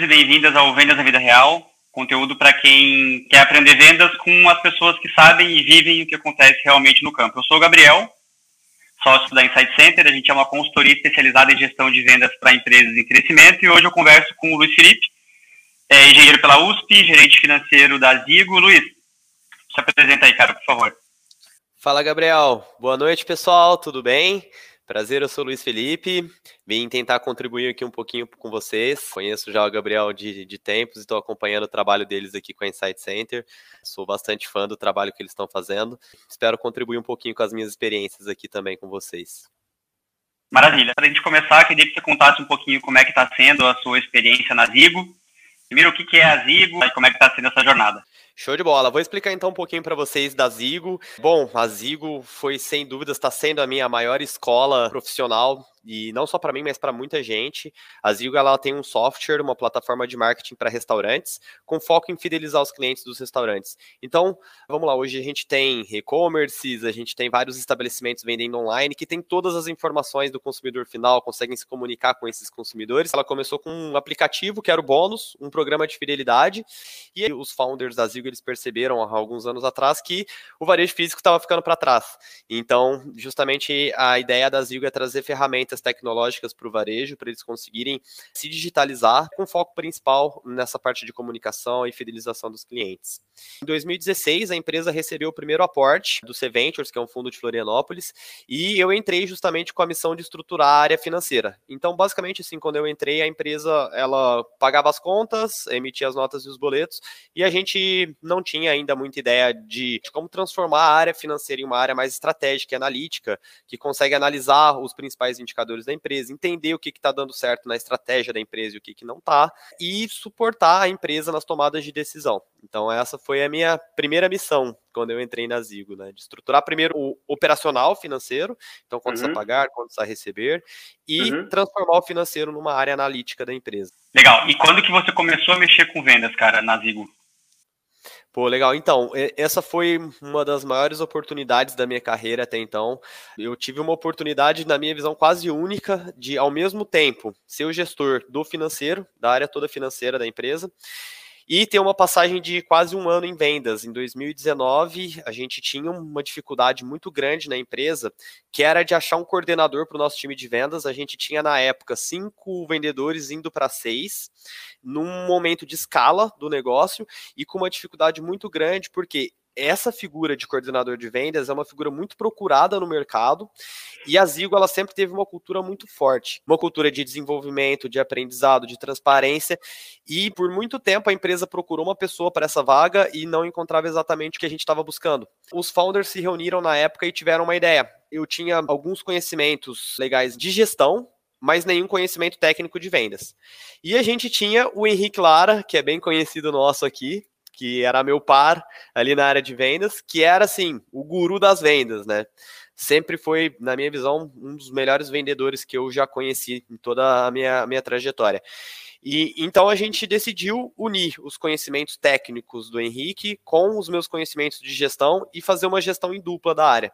bem-vindos e bem-vindas ao Vendas na Vida Real, conteúdo para quem quer aprender vendas com as pessoas que sabem e vivem o que acontece realmente no campo. Eu sou o Gabriel, sócio da Insight Center, a gente é uma consultoria especializada em gestão de vendas para empresas em crescimento e hoje eu converso com o Luiz Felipe, é engenheiro pela USP, gerente financeiro da Zigo. Luiz, se apresenta aí, cara, por favor. Fala, Gabriel. Boa noite, pessoal. Tudo bem? Prazer, eu sou o Luiz Felipe. Vim tentar contribuir aqui um pouquinho com vocês. Conheço já o Gabriel de, de tempos e estou acompanhando o trabalho deles aqui com a Insight Center. Sou bastante fã do trabalho que eles estão fazendo. Espero contribuir um pouquinho com as minhas experiências aqui também com vocês. Maravilha. Para a gente começar, queria que você contasse um pouquinho como é que está sendo a sua experiência na Zigo. Primeiro, o que é a Zigo e como é que está sendo essa jornada? Show de bola. Vou explicar então um pouquinho para vocês da Zigo. Bom, a Zigo foi sem dúvidas está sendo a minha maior escola profissional e não só para mim, mas para muita gente. A Zigo ela tem um software, uma plataforma de marketing para restaurantes, com foco em fidelizar os clientes dos restaurantes. Então, vamos lá, hoje a gente tem e-commerces, a gente tem vários estabelecimentos vendendo online que tem todas as informações do consumidor final, conseguem se comunicar com esses consumidores. Ela começou com um aplicativo que era o Bônus, um programa de fidelidade, e os founders da Zigo eles perceberam há alguns anos atrás que o varejo físico estava ficando para trás. Então, justamente a ideia da Zigo é trazer ferramentas ferramentas tecnológicas para o varejo, para eles conseguirem se digitalizar, com foco principal nessa parte de comunicação e fidelização dos clientes. Em 2016, a empresa recebeu o primeiro aporte do C Ventures, que é um fundo de Florianópolis, e eu entrei justamente com a missão de estruturar a área financeira. Então, basicamente, assim, quando eu entrei, a empresa ela pagava as contas, emitia as notas e os boletos, e a gente não tinha ainda muita ideia de, de como transformar a área financeira em uma área mais estratégica e analítica, que consegue analisar os principais indicadores indicadores da empresa, entender o que está dando certo na estratégia da empresa e o que, que não está, e suportar a empresa nas tomadas de decisão. Então, essa foi a minha primeira missão quando eu entrei na Zigo, né? De estruturar primeiro o operacional financeiro, então quanto uhum. a pagar, quanto a receber, e uhum. transformar o financeiro numa área analítica da empresa. Legal. E quando que você começou a mexer com vendas, cara, na Zigo? Pô, legal. Então, essa foi uma das maiores oportunidades da minha carreira até então. Eu tive uma oportunidade, na minha visão, quase única de, ao mesmo tempo, ser o gestor do financeiro, da área toda financeira da empresa, e ter uma passagem de quase um ano em vendas. Em 2019, a gente tinha uma dificuldade muito grande na empresa, que era de achar um coordenador para o nosso time de vendas. A gente tinha, na época, cinco vendedores indo para seis, num momento de escala do negócio e com uma dificuldade muito grande, porque essa figura de coordenador de vendas é uma figura muito procurada no mercado e a Zigo ela sempre teve uma cultura muito forte, uma cultura de desenvolvimento, de aprendizado, de transparência e por muito tempo a empresa procurou uma pessoa para essa vaga e não encontrava exatamente o que a gente estava buscando. Os founders se reuniram na época e tiveram uma ideia. Eu tinha alguns conhecimentos legais de gestão, mas nenhum conhecimento técnico de vendas. E a gente tinha o Henrique Lara, que é bem conhecido nosso aqui, que era meu par ali na área de vendas, que era assim, o guru das vendas, né? Sempre foi, na minha visão, um dos melhores vendedores que eu já conheci em toda a minha, minha trajetória. E então a gente decidiu unir os conhecimentos técnicos do Henrique com os meus conhecimentos de gestão e fazer uma gestão em dupla da área.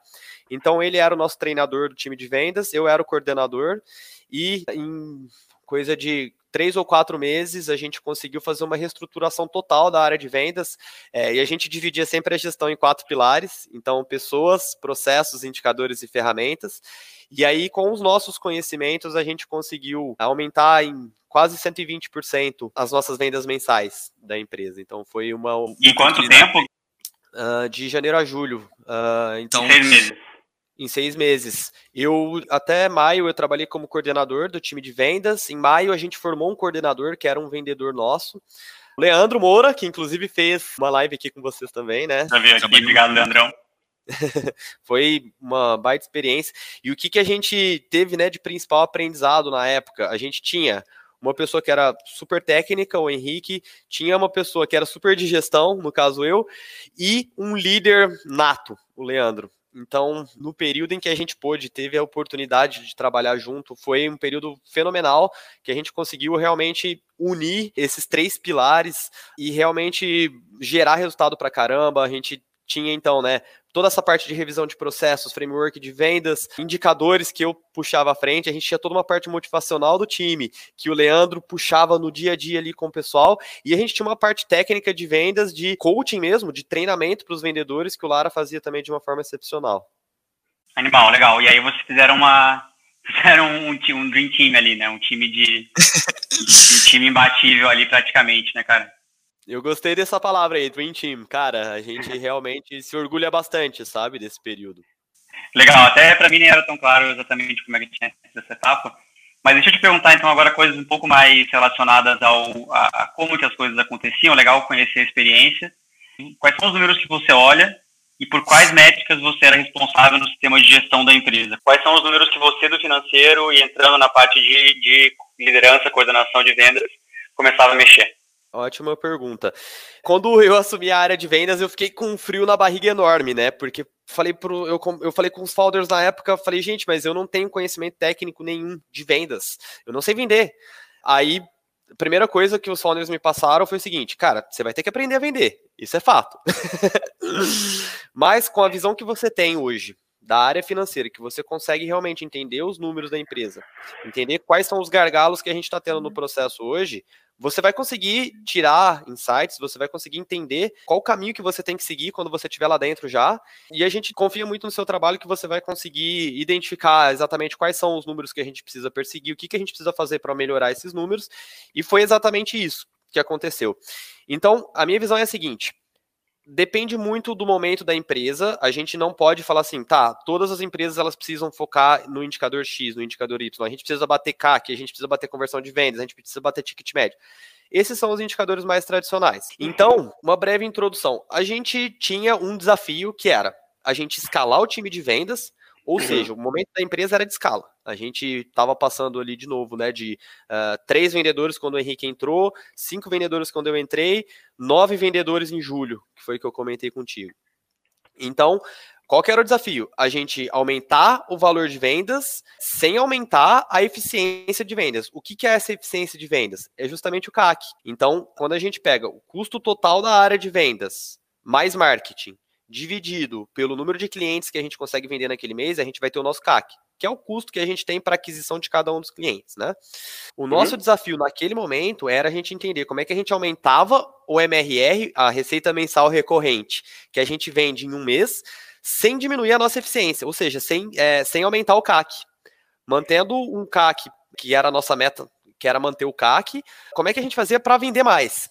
Então ele era o nosso treinador do time de vendas, eu era o coordenador e em coisa de três ou quatro meses, a gente conseguiu fazer uma reestruturação total da área de vendas é, e a gente dividia sempre a gestão em quatro pilares, então pessoas, processos, indicadores e ferramentas. E aí, com os nossos conhecimentos, a gente conseguiu aumentar em quase 120% as nossas vendas mensais da empresa. Então foi uma. Em quanto tempo? Uh, de janeiro a julho. Uh, então, seis meses em seis meses. Eu até maio eu trabalhei como coordenador do time de vendas. Em maio a gente formou um coordenador que era um vendedor nosso. Leandro Moura, que inclusive fez uma live aqui com vocês também, né? Já vi aqui, obrigado, Leandrão. Foi uma baita experiência. E o que, que a gente teve né, de principal aprendizado na época? A gente tinha uma pessoa que era super técnica, o Henrique, tinha uma pessoa que era super de gestão, no caso eu, e um líder nato, o Leandro. Então, no período em que a gente pôde, teve a oportunidade de trabalhar junto, foi um período fenomenal que a gente conseguiu realmente unir esses três pilares e realmente gerar resultado para caramba. A gente tinha então, né, toda essa parte de revisão de processos, framework de vendas, indicadores que eu puxava à frente, a gente tinha toda uma parte motivacional do time, que o Leandro puxava no dia a dia ali com o pessoal, e a gente tinha uma parte técnica de vendas, de coaching mesmo, de treinamento para os vendedores, que o Lara fazia também de uma forma excepcional. Animal, legal. E aí vocês fizeram uma fizeram um, um dream team ali, né? Um time de um time imbatível ali praticamente, né, cara? Eu gostei dessa palavra aí, Dream Team. Cara, a gente realmente se orgulha bastante, sabe, desse período. Legal, até para mim nem era tão claro exatamente como é que tinha essa etapa. Mas deixa eu te perguntar então agora coisas um pouco mais relacionadas ao a, a como que as coisas aconteciam. Legal conhecer a experiência. Quais são os números que você olha e por quais métricas você era responsável no sistema de gestão da empresa? Quais são os números que você do financeiro e entrando na parte de, de liderança, coordenação de vendas começava a mexer? Ótima pergunta. Quando eu assumi a área de vendas, eu fiquei com um frio na barriga enorme, né? Porque falei pro, eu, eu falei com os founders na época, falei, gente, mas eu não tenho conhecimento técnico nenhum de vendas. Eu não sei vender. Aí, a primeira coisa que os founders me passaram foi o seguinte, cara, você vai ter que aprender a vender. Isso é fato. mas com a visão que você tem hoje, da área financeira, que você consegue realmente entender os números da empresa, entender quais são os gargalos que a gente está tendo no uhum. processo hoje, você vai conseguir tirar insights, você vai conseguir entender qual o caminho que você tem que seguir quando você estiver lá dentro já. E a gente confia muito no seu trabalho que você vai conseguir identificar exatamente quais são os números que a gente precisa perseguir, o que, que a gente precisa fazer para melhorar esses números. E foi exatamente isso que aconteceu. Então, a minha visão é a seguinte: depende muito do momento da empresa. A gente não pode falar assim, tá, todas as empresas elas precisam focar no indicador X, no indicador Y. A gente precisa bater CAC, a gente precisa bater conversão de vendas, a gente precisa bater ticket médio. Esses são os indicadores mais tradicionais. Então, uma breve introdução. A gente tinha um desafio que era a gente escalar o time de vendas ou uhum. seja, o momento da empresa era de escala. A gente estava passando ali de novo, né? De uh, três vendedores quando o Henrique entrou, cinco vendedores quando eu entrei, nove vendedores em julho, que foi que eu comentei contigo. Então, qual que era o desafio? A gente aumentar o valor de vendas sem aumentar a eficiência de vendas. O que, que é essa eficiência de vendas? É justamente o CAC. Então, quando a gente pega o custo total da área de vendas mais marketing dividido pelo número de clientes que a gente consegue vender naquele mês, a gente vai ter o nosso CAC, que é o custo que a gente tem para aquisição de cada um dos clientes, né? O uhum. nosso desafio naquele momento era a gente entender como é que a gente aumentava o MRR, a receita mensal recorrente, que a gente vende em um mês, sem diminuir a nossa eficiência, ou seja, sem, é, sem aumentar o CAC. Mantendo um CAC, que era a nossa meta, que era manter o CAC, como é que a gente fazia para vender mais?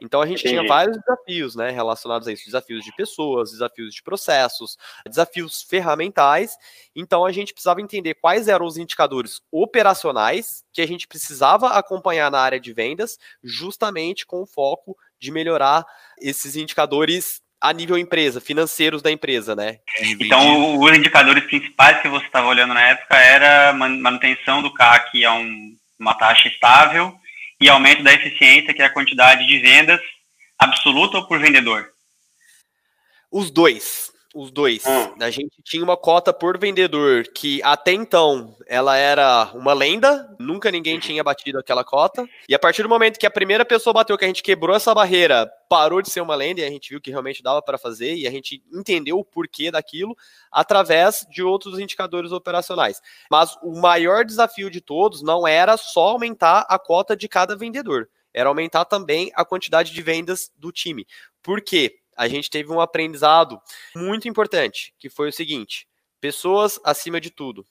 Então a gente Entendi. tinha vários desafios, né, relacionados a isso, desafios de pessoas, desafios de processos, desafios ferramentais. Então a gente precisava entender quais eram os indicadores operacionais que a gente precisava acompanhar na área de vendas, justamente com o foco de melhorar esses indicadores a nível empresa, financeiros da empresa, né? Então, os indicadores principais que você estava olhando na época era manutenção do CAC a um, uma taxa estável e aumento da eficiência, que é a quantidade de vendas absoluta ou por vendedor? Os dois os dois. Hum. A gente tinha uma cota por vendedor que até então ela era uma lenda, nunca ninguém tinha batido aquela cota. E a partir do momento que a primeira pessoa bateu, que a gente quebrou essa barreira, parou de ser uma lenda e a gente viu que realmente dava para fazer e a gente entendeu o porquê daquilo através de outros indicadores operacionais. Mas o maior desafio de todos não era só aumentar a cota de cada vendedor, era aumentar também a quantidade de vendas do time. Por quê? A gente teve um aprendizado muito importante, que foi o seguinte: pessoas acima de tudo.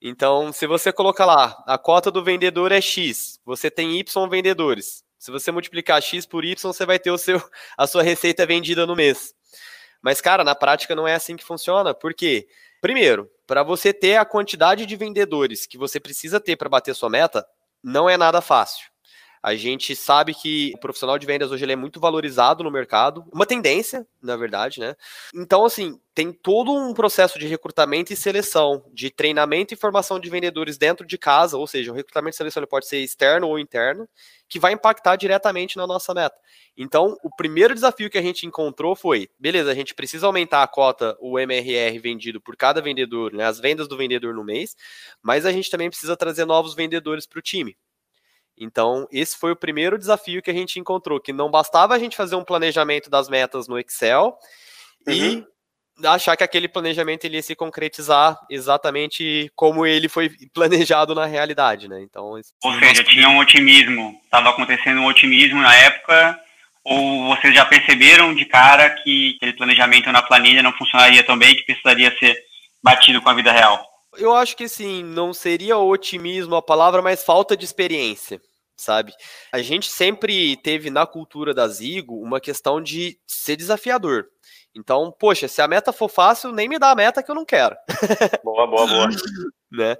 Então, se você colocar lá, a cota do vendedor é X, você tem Y vendedores. Se você multiplicar X por Y, você vai ter o seu, a sua receita vendida no mês. Mas, cara, na prática não é assim que funciona. Por quê? Primeiro, para você ter a quantidade de vendedores que você precisa ter para bater sua meta, não é nada fácil. A gente sabe que o profissional de vendas hoje ele é muito valorizado no mercado, uma tendência, na verdade, né? Então, assim, tem todo um processo de recrutamento e seleção, de treinamento e formação de vendedores dentro de casa, ou seja, o recrutamento e seleção pode ser externo ou interno, que vai impactar diretamente na nossa meta. Então, o primeiro desafio que a gente encontrou foi, beleza, a gente precisa aumentar a cota, o MRR vendido por cada vendedor, né, as vendas do vendedor no mês, mas a gente também precisa trazer novos vendedores para o time. Então, esse foi o primeiro desafio que a gente encontrou, que não bastava a gente fazer um planejamento das metas no Excel uhum. e achar que aquele planejamento ele ia se concretizar exatamente como ele foi planejado na realidade, né? Então, ou seja, tinha um otimismo, estava acontecendo um otimismo na época, ou vocês já perceberam de cara que aquele planejamento na planilha não funcionaria tão bem, que precisaria ser batido com a vida real? Eu acho que sim, não seria otimismo a palavra, mas falta de experiência sabe? A gente sempre teve na cultura da Zigo uma questão de ser desafiador. Então, poxa, se a meta for fácil, nem me dá a meta que eu não quero. Boa, boa, boa. né?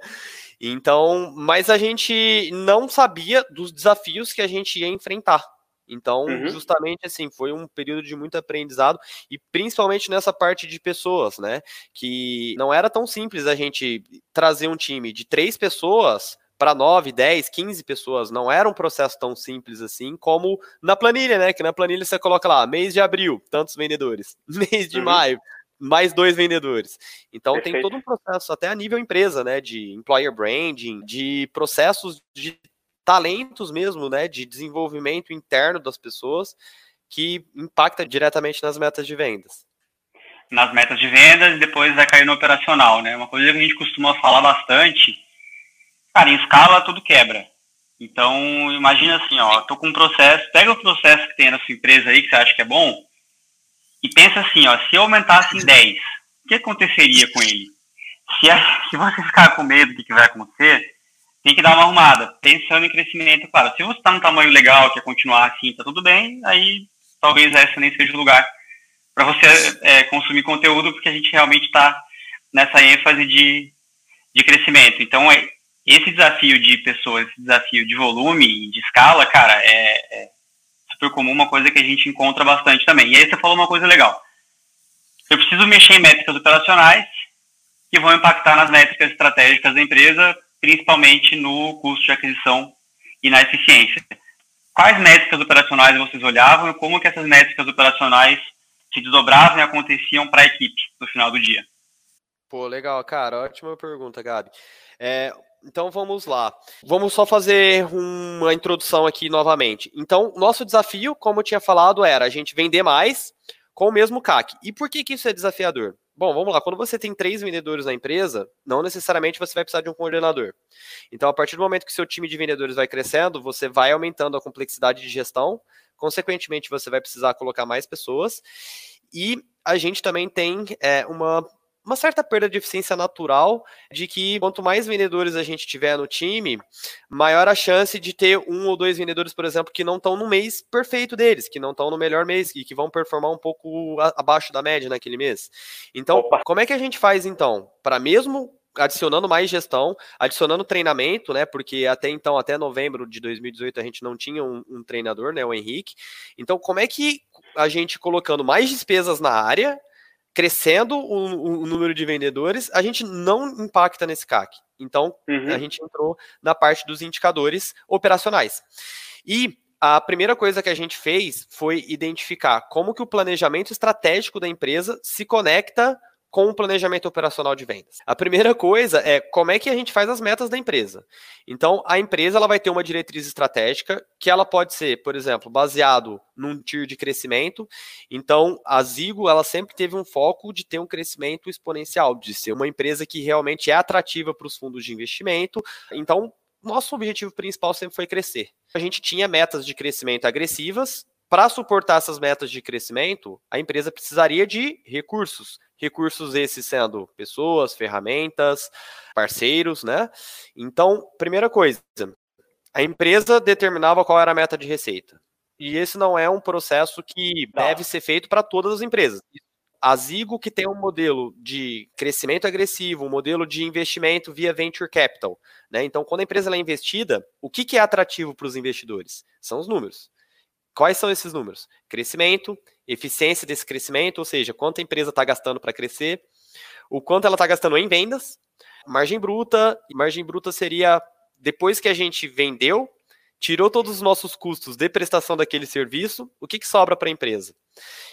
Então, mas a gente não sabia dos desafios que a gente ia enfrentar. Então, uhum. justamente assim, foi um período de muito aprendizado e principalmente nessa parte de pessoas, né? Que não era tão simples a gente trazer um time de três pessoas para 9, 10, 15 pessoas. Não era um processo tão simples assim como na planilha, né? Que na planilha você coloca lá, mês de abril, tantos vendedores. Mês de uhum. maio, mais dois vendedores. Então Perfeito. tem todo um processo, até a nível empresa, né? De employer branding, de processos de talentos mesmo, né? De desenvolvimento interno das pessoas que impacta diretamente nas metas de vendas. Nas metas de vendas e depois vai cair no operacional, né? Uma coisa que a gente costuma falar bastante Cara, em escala tudo quebra. Então, imagina assim, ó, tô com um processo, pega o processo que tem na sua empresa aí, que você acha que é bom, e pensa assim, ó, se eu aumentasse em 10, o que aconteceria com ele? Se, é, se você ficar com medo do que vai acontecer, tem que dar uma arrumada, pensando em crescimento, claro. Se você está num tamanho legal, quer continuar assim, tá tudo bem, aí talvez esse nem seja o lugar para você é, consumir conteúdo, porque a gente realmente está nessa ênfase de, de crescimento. Então, é, esse desafio de pessoas, esse desafio de volume e de escala, cara, é, é, super comum, uma coisa que a gente encontra bastante também. E aí você falou uma coisa legal. Eu preciso mexer em métricas operacionais que vão impactar nas métricas estratégicas da empresa, principalmente no custo de aquisição e na eficiência. Quais métricas operacionais vocês olhavam e como que essas métricas operacionais se desdobravam e aconteciam para a equipe no final do dia? Pô, legal, cara. Ótima pergunta, Gabi. É, então vamos lá. Vamos só fazer uma introdução aqui novamente. Então, nosso desafio, como eu tinha falado, era a gente vender mais com o mesmo CAC. E por que, que isso é desafiador? Bom, vamos lá. Quando você tem três vendedores na empresa, não necessariamente você vai precisar de um coordenador. Então, a partir do momento que seu time de vendedores vai crescendo, você vai aumentando a complexidade de gestão. Consequentemente, você vai precisar colocar mais pessoas. E a gente também tem é, uma uma certa perda de eficiência natural de que quanto mais vendedores a gente tiver no time, maior a chance de ter um ou dois vendedores, por exemplo, que não estão no mês perfeito deles, que não estão no melhor mês e que vão performar um pouco abaixo da média naquele mês. Então, Opa. como é que a gente faz então para mesmo adicionando mais gestão, adicionando treinamento, né? Porque até então, até novembro de 2018, a gente não tinha um, um treinador, né? O Henrique. Então, como é que a gente colocando mais despesas na área crescendo o, o, número de vendedores, a gente não impacta nesse CAC. Então, uhum. a gente entrou na parte dos indicadores operacionais. E a primeira coisa que a gente fez foi identificar como que o planejamento estratégico da empresa se conecta com o planejamento operacional de vendas. A primeira coisa é como é que a gente faz as metas da empresa. Então, a empresa ela vai ter uma diretriz estratégica que ela pode ser, por exemplo, baseado num tier de crescimento. Então, a Zigo ela sempre teve um foco de ter um crescimento exponencial, de ser uma empresa que realmente é atrativa para os fundos de investimento. Então, nosso objetivo principal sempre foi crescer. A gente tinha metas de crescimento agressivas, para suportar essas metas de crescimento, a empresa precisaria de recursos. Recursos esses sendo pessoas, ferramentas, parceiros, né? Então, primeira coisa, a empresa determinava qual era a meta de receita. E esse não é um processo que não. deve ser feito para todas as empresas. A Zigo, que tem um modelo de crescimento agressivo, um modelo de investimento via venture capital. Né? Então, quando a empresa é investida, o que, que é atrativo para os investidores? São os números. Quais são esses números? Crescimento, eficiência desse crescimento, ou seja, quanto a empresa está gastando para crescer, o quanto ela está gastando em vendas, margem bruta, e margem bruta seria depois que a gente vendeu, tirou todos os nossos custos de prestação daquele serviço, o que, que sobra para a empresa?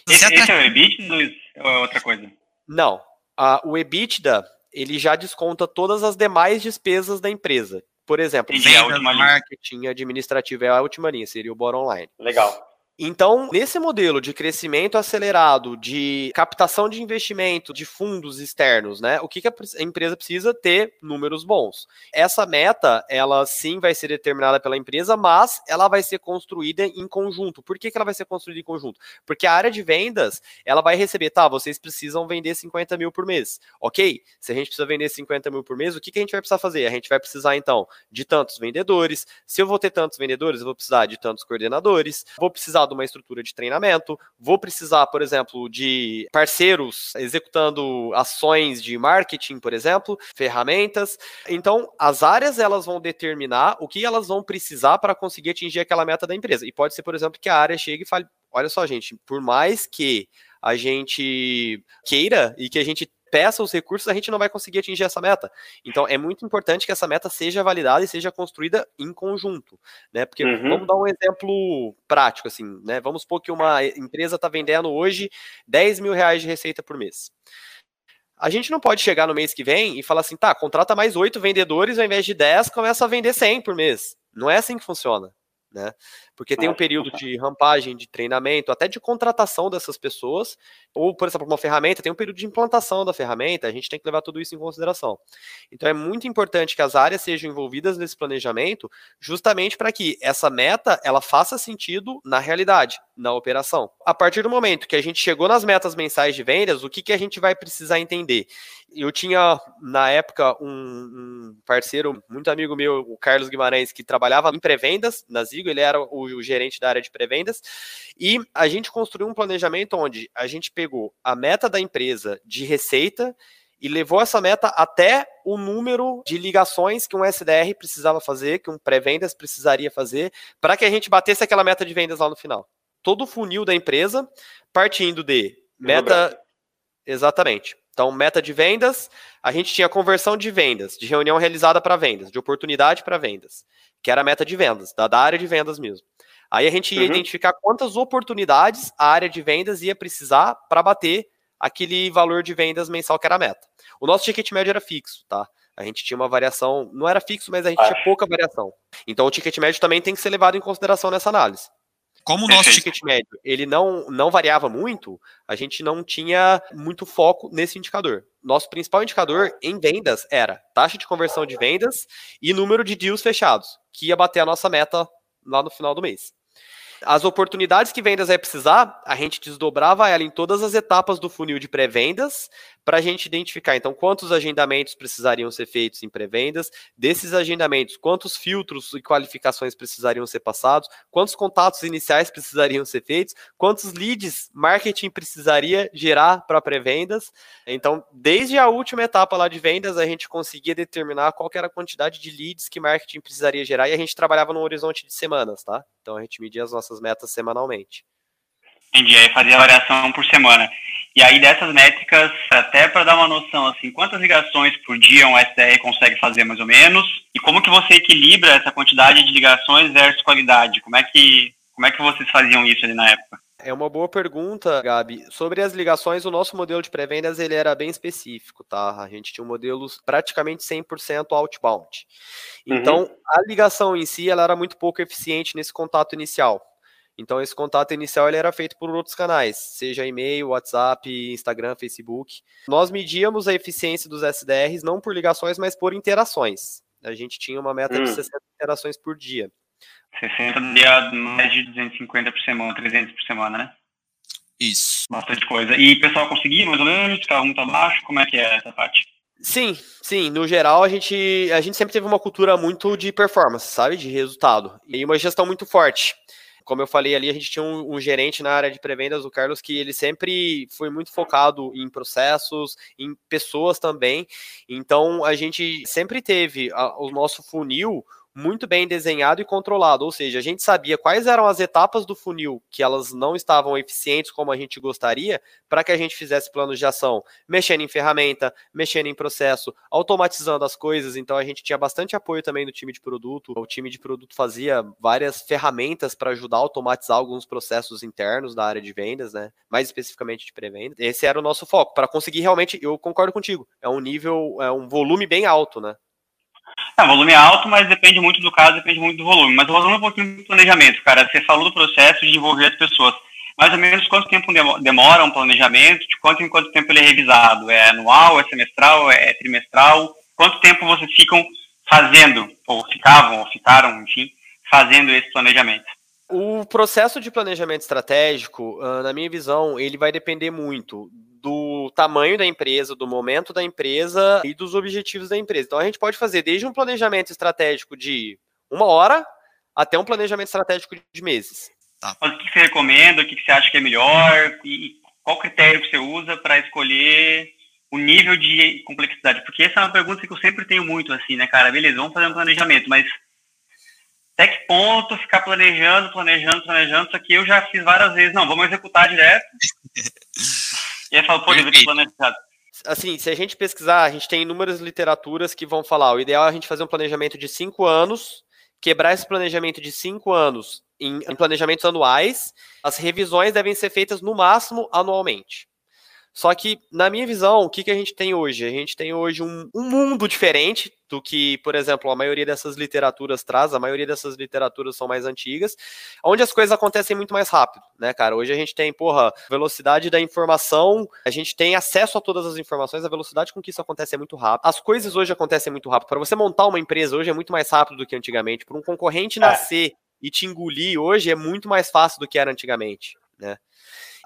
Esse, esse, é o EBITDA ou é outra coisa? Não. A, o EBITDA, ele já desconta todas as demais despesas da empresa. Por exemplo, Entendi, vendas, marketing, administrativo é a última linha, seria o bottom line. Legal. Então, nesse modelo de crescimento acelerado, de captação de investimento de fundos externos, né? O que, que a empresa precisa ter números bons. Essa meta, ela sim vai ser determinada pela empresa, mas ela vai ser construída em conjunto. Por que, que ela vai ser construída em conjunto? Porque a área de vendas, ela vai receber, tá, vocês precisam vender 50 mil por mês. Ok, se a gente precisa vender 50 mil por mês, o que, que a gente vai precisar fazer? A gente vai precisar, então, de tantos vendedores. Se eu vou ter tantos vendedores, eu vou precisar de tantos coordenadores, vou precisar de uma estrutura de treinamento, vou precisar, por exemplo, de parceiros executando ações de marketing, por exemplo, ferramentas. Então, as áreas elas vão determinar o que elas vão precisar para conseguir atingir aquela meta da empresa. E pode ser, por exemplo, que a área chegue e fale: olha só, gente, por mais que a gente queira e que a gente peça os recursos, a gente não vai conseguir atingir essa meta. Então, é muito importante que essa meta seja validada e seja construída em conjunto, né? Porque uhum. vamos dar um exemplo prático, assim, né? Vamos supor que uma empresa está vendendo hoje 10 mil reais de receita por mês. A gente não pode chegar no mês que vem e falar assim, tá, contrata mais oito vendedores ao invés de 10, começa a vender 100 por mês. Não é assim que funciona né? Porque tem um período de rampagem, de treinamento, até de contratação dessas pessoas, ou, por exemplo, uma ferramenta, tem um período de implantação da ferramenta, a gente tem que levar tudo isso em consideração. Então é muito importante que as áreas sejam envolvidas nesse planejamento, justamente para que essa meta ela faça sentido na realidade, na operação. A partir do momento que a gente chegou nas metas mensais de vendas, o que, que a gente vai precisar entender? Eu tinha, na época, um, um parceiro, muito amigo meu, o Carlos Guimarães, que trabalhava em pré-vendas na Zigo, ele era o, o gerente da área de pré-vendas, e a gente construiu um planejamento onde a gente pegou a meta da empresa de receita e levou essa meta até o número de ligações que um SDR precisava fazer, que um pré-vendas precisaria fazer, para que a gente batesse aquela meta de vendas lá no final. Todo o funil da empresa, partindo de meta. Exatamente. Então, meta de vendas, a gente tinha conversão de vendas, de reunião realizada para vendas, de oportunidade para vendas, que era a meta de vendas, da, da área de vendas mesmo. Aí a gente ia uhum. identificar quantas oportunidades a área de vendas ia precisar para bater aquele valor de vendas mensal que era a meta. O nosso ticket médio era fixo, tá? A gente tinha uma variação, não era fixo, mas a gente tinha pouca variação. Então o ticket médio também tem que ser levado em consideração nessa análise. Como o nosso ticket médio ele não, não variava muito, a gente não tinha muito foco nesse indicador. Nosso principal indicador em vendas era taxa de conversão de vendas e número de deals fechados, que ia bater a nossa meta lá no final do mês. As oportunidades que vendas vai precisar, a gente desdobrava ela em todas as etapas do funil de pré-vendas para a gente identificar, então, quantos agendamentos precisariam ser feitos em pré-vendas, desses agendamentos, quantos filtros e qualificações precisariam ser passados, quantos contatos iniciais precisariam ser feitos, quantos leads marketing precisaria gerar para pré-vendas. Então, desde a última etapa lá de vendas, a gente conseguia determinar qual era a quantidade de leads que marketing precisaria gerar e a gente trabalhava num horizonte de semanas, tá? Então, a gente media as nossas metas semanalmente. Entendi, aí fazia variação por semana. E aí dessas métricas, até para dar uma noção, assim, quantas ligações por dia um SDR consegue fazer mais ou menos? E como que você equilibra essa quantidade de ligações versus qualidade? Como é que, como é que vocês faziam isso ali na época? É uma boa pergunta, Gabi. Sobre as ligações, o nosso modelo de pré-vendas ele era bem específico, tá? A gente tinha um modelo praticamente 100% outbound. Então, uhum. a ligação em si ela era muito pouco eficiente nesse contato inicial. Então, esse contato inicial ele era feito por outros canais, seja e-mail, WhatsApp, Instagram, Facebook. Nós medíamos a eficiência dos SDRs não por ligações, mas por interações. A gente tinha uma meta hum. de 60 interações por dia. 60 dia mais de 250 por semana, 300 por semana, né? Isso. Bastante coisa. E o pessoal conseguia, mais ou menos? Ficava muito abaixo? Como é que é essa parte? Sim, sim. No geral, a gente, a gente sempre teve uma cultura muito de performance, sabe? De resultado. E uma gestão muito forte como eu falei ali, a gente tinha um, um, gerente na área de pré-vendas, o Carlos, que ele sempre foi muito focado em processos, em pessoas também. Então, a gente sempre teve a, o nosso funil muito bem desenhado e controlado, ou seja, a gente sabia quais eram as etapas do funil que elas não estavam eficientes como a gente gostaria, para que a gente fizesse planos de ação, mexendo em ferramenta, mexendo em processo, automatizando as coisas. Então a gente tinha bastante apoio também do time de produto. O time de produto fazia várias ferramentas para ajudar a automatizar alguns processos internos da área de vendas, né? Mais especificamente de pré-venda. Esse era o nosso foco, para conseguir realmente, eu concordo contigo, é um nível, é um volume bem alto, né? É, volume é alto, mas depende muito do caso, depende muito do volume. Mas falando um pouquinho do planejamento, cara. Você falou do processo de envolver as pessoas. Mais ou menos quanto tempo demora um planejamento? De quanto em quanto tempo ele é revisado? É anual, é semestral, é trimestral? Quanto tempo vocês ficam fazendo, ou ficavam, ou ficaram, enfim, fazendo esse planejamento? O processo de planejamento estratégico, na minha visão, ele vai depender muito do tamanho da empresa, do momento da empresa e dos objetivos da empresa. Então a gente pode fazer desde um planejamento estratégico de uma hora até um planejamento estratégico de meses. Tá. O que você recomenda, o que você acha que é melhor e qual critério que você usa para escolher o nível de complexidade? Porque essa é uma pergunta que eu sempre tenho muito assim, né, cara? Beleza, vamos fazer um planejamento, mas até que ponto ficar planejando, planejando, planejando? Isso aqui eu já fiz várias vezes. Não, vamos executar direto. e aí fala, pô, devia ter planejado. Assim, se a gente pesquisar, a gente tem inúmeras literaturas que vão falar, o ideal é a gente fazer um planejamento de cinco anos, quebrar esse planejamento de cinco anos em, em planejamentos anuais, as revisões devem ser feitas no máximo anualmente. Só que, na minha visão, o que, que a gente tem hoje? A gente tem hoje um, um, mundo diferente do que, por exemplo, a maioria dessas literaturas traz, a maioria dessas literaturas são mais antigas, onde as coisas acontecem muito mais rápido, né, cara? Hoje a gente tem, porra, velocidade da informação, a gente tem acesso a todas as informações, a velocidade com que isso acontece é muito rápido. As coisas hoje acontecem muito rápido. Para você montar uma empresa hoje é muito mais rápido do que antigamente. Para um concorrente é. nascer e te engolir hoje é muito mais fácil do que era antigamente, né?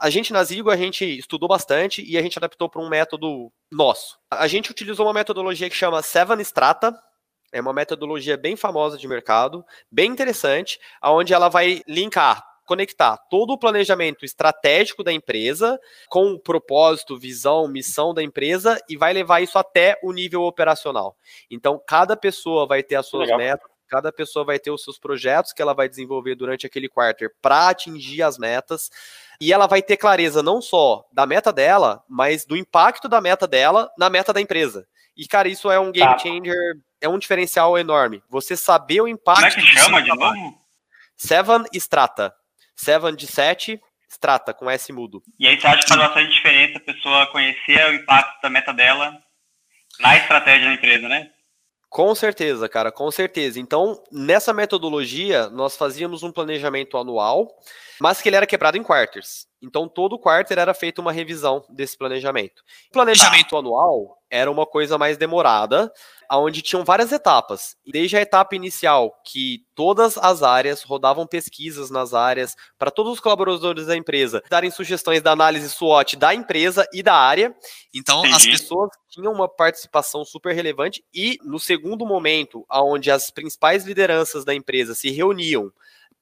A gente na Zigo, a gente estudou bastante e a gente adaptou para um método nosso. A gente utilizou uma metodologia que chama Seven Strata, é uma metodologia bem famosa de mercado, bem interessante, onde ela vai linkar conectar todo o planejamento estratégico da empresa com o propósito, visão, missão da empresa e vai levar isso até o nível operacional. Então, cada pessoa vai ter as suas Legal. metas, cada pessoa vai ter os seus projetos que ela vai desenvolver durante aquele quarter para atingir as metas e ela vai ter clareza não só da meta dela, mas do impacto da meta dela na meta da empresa. E, cara, isso é um game tá. changer, é um diferencial enorme. Você saber o impacto. Como é que chama de novo? Seven Strata. Seven de 7, Strata, com S mudo. E aí você acha que faz bastante diferença a pessoa conhecer o impacto da meta dela na estratégia da empresa, né? Com certeza, cara, com certeza. Então, nessa metodologia, nós fazíamos um planejamento anual, mas que ele era quebrado em quarters. Então, todo quarter era feita uma revisão desse planejamento. O planejamento anual era uma coisa mais demorada, onde tinham várias etapas. Desde a etapa inicial, que todas as áreas rodavam pesquisas nas áreas, para todos os colaboradores da empresa darem sugestões da análise SWOT da empresa e da área. Então, Entendi. as pessoas tinham uma participação super relevante. E no segundo momento, onde as principais lideranças da empresa se reuniam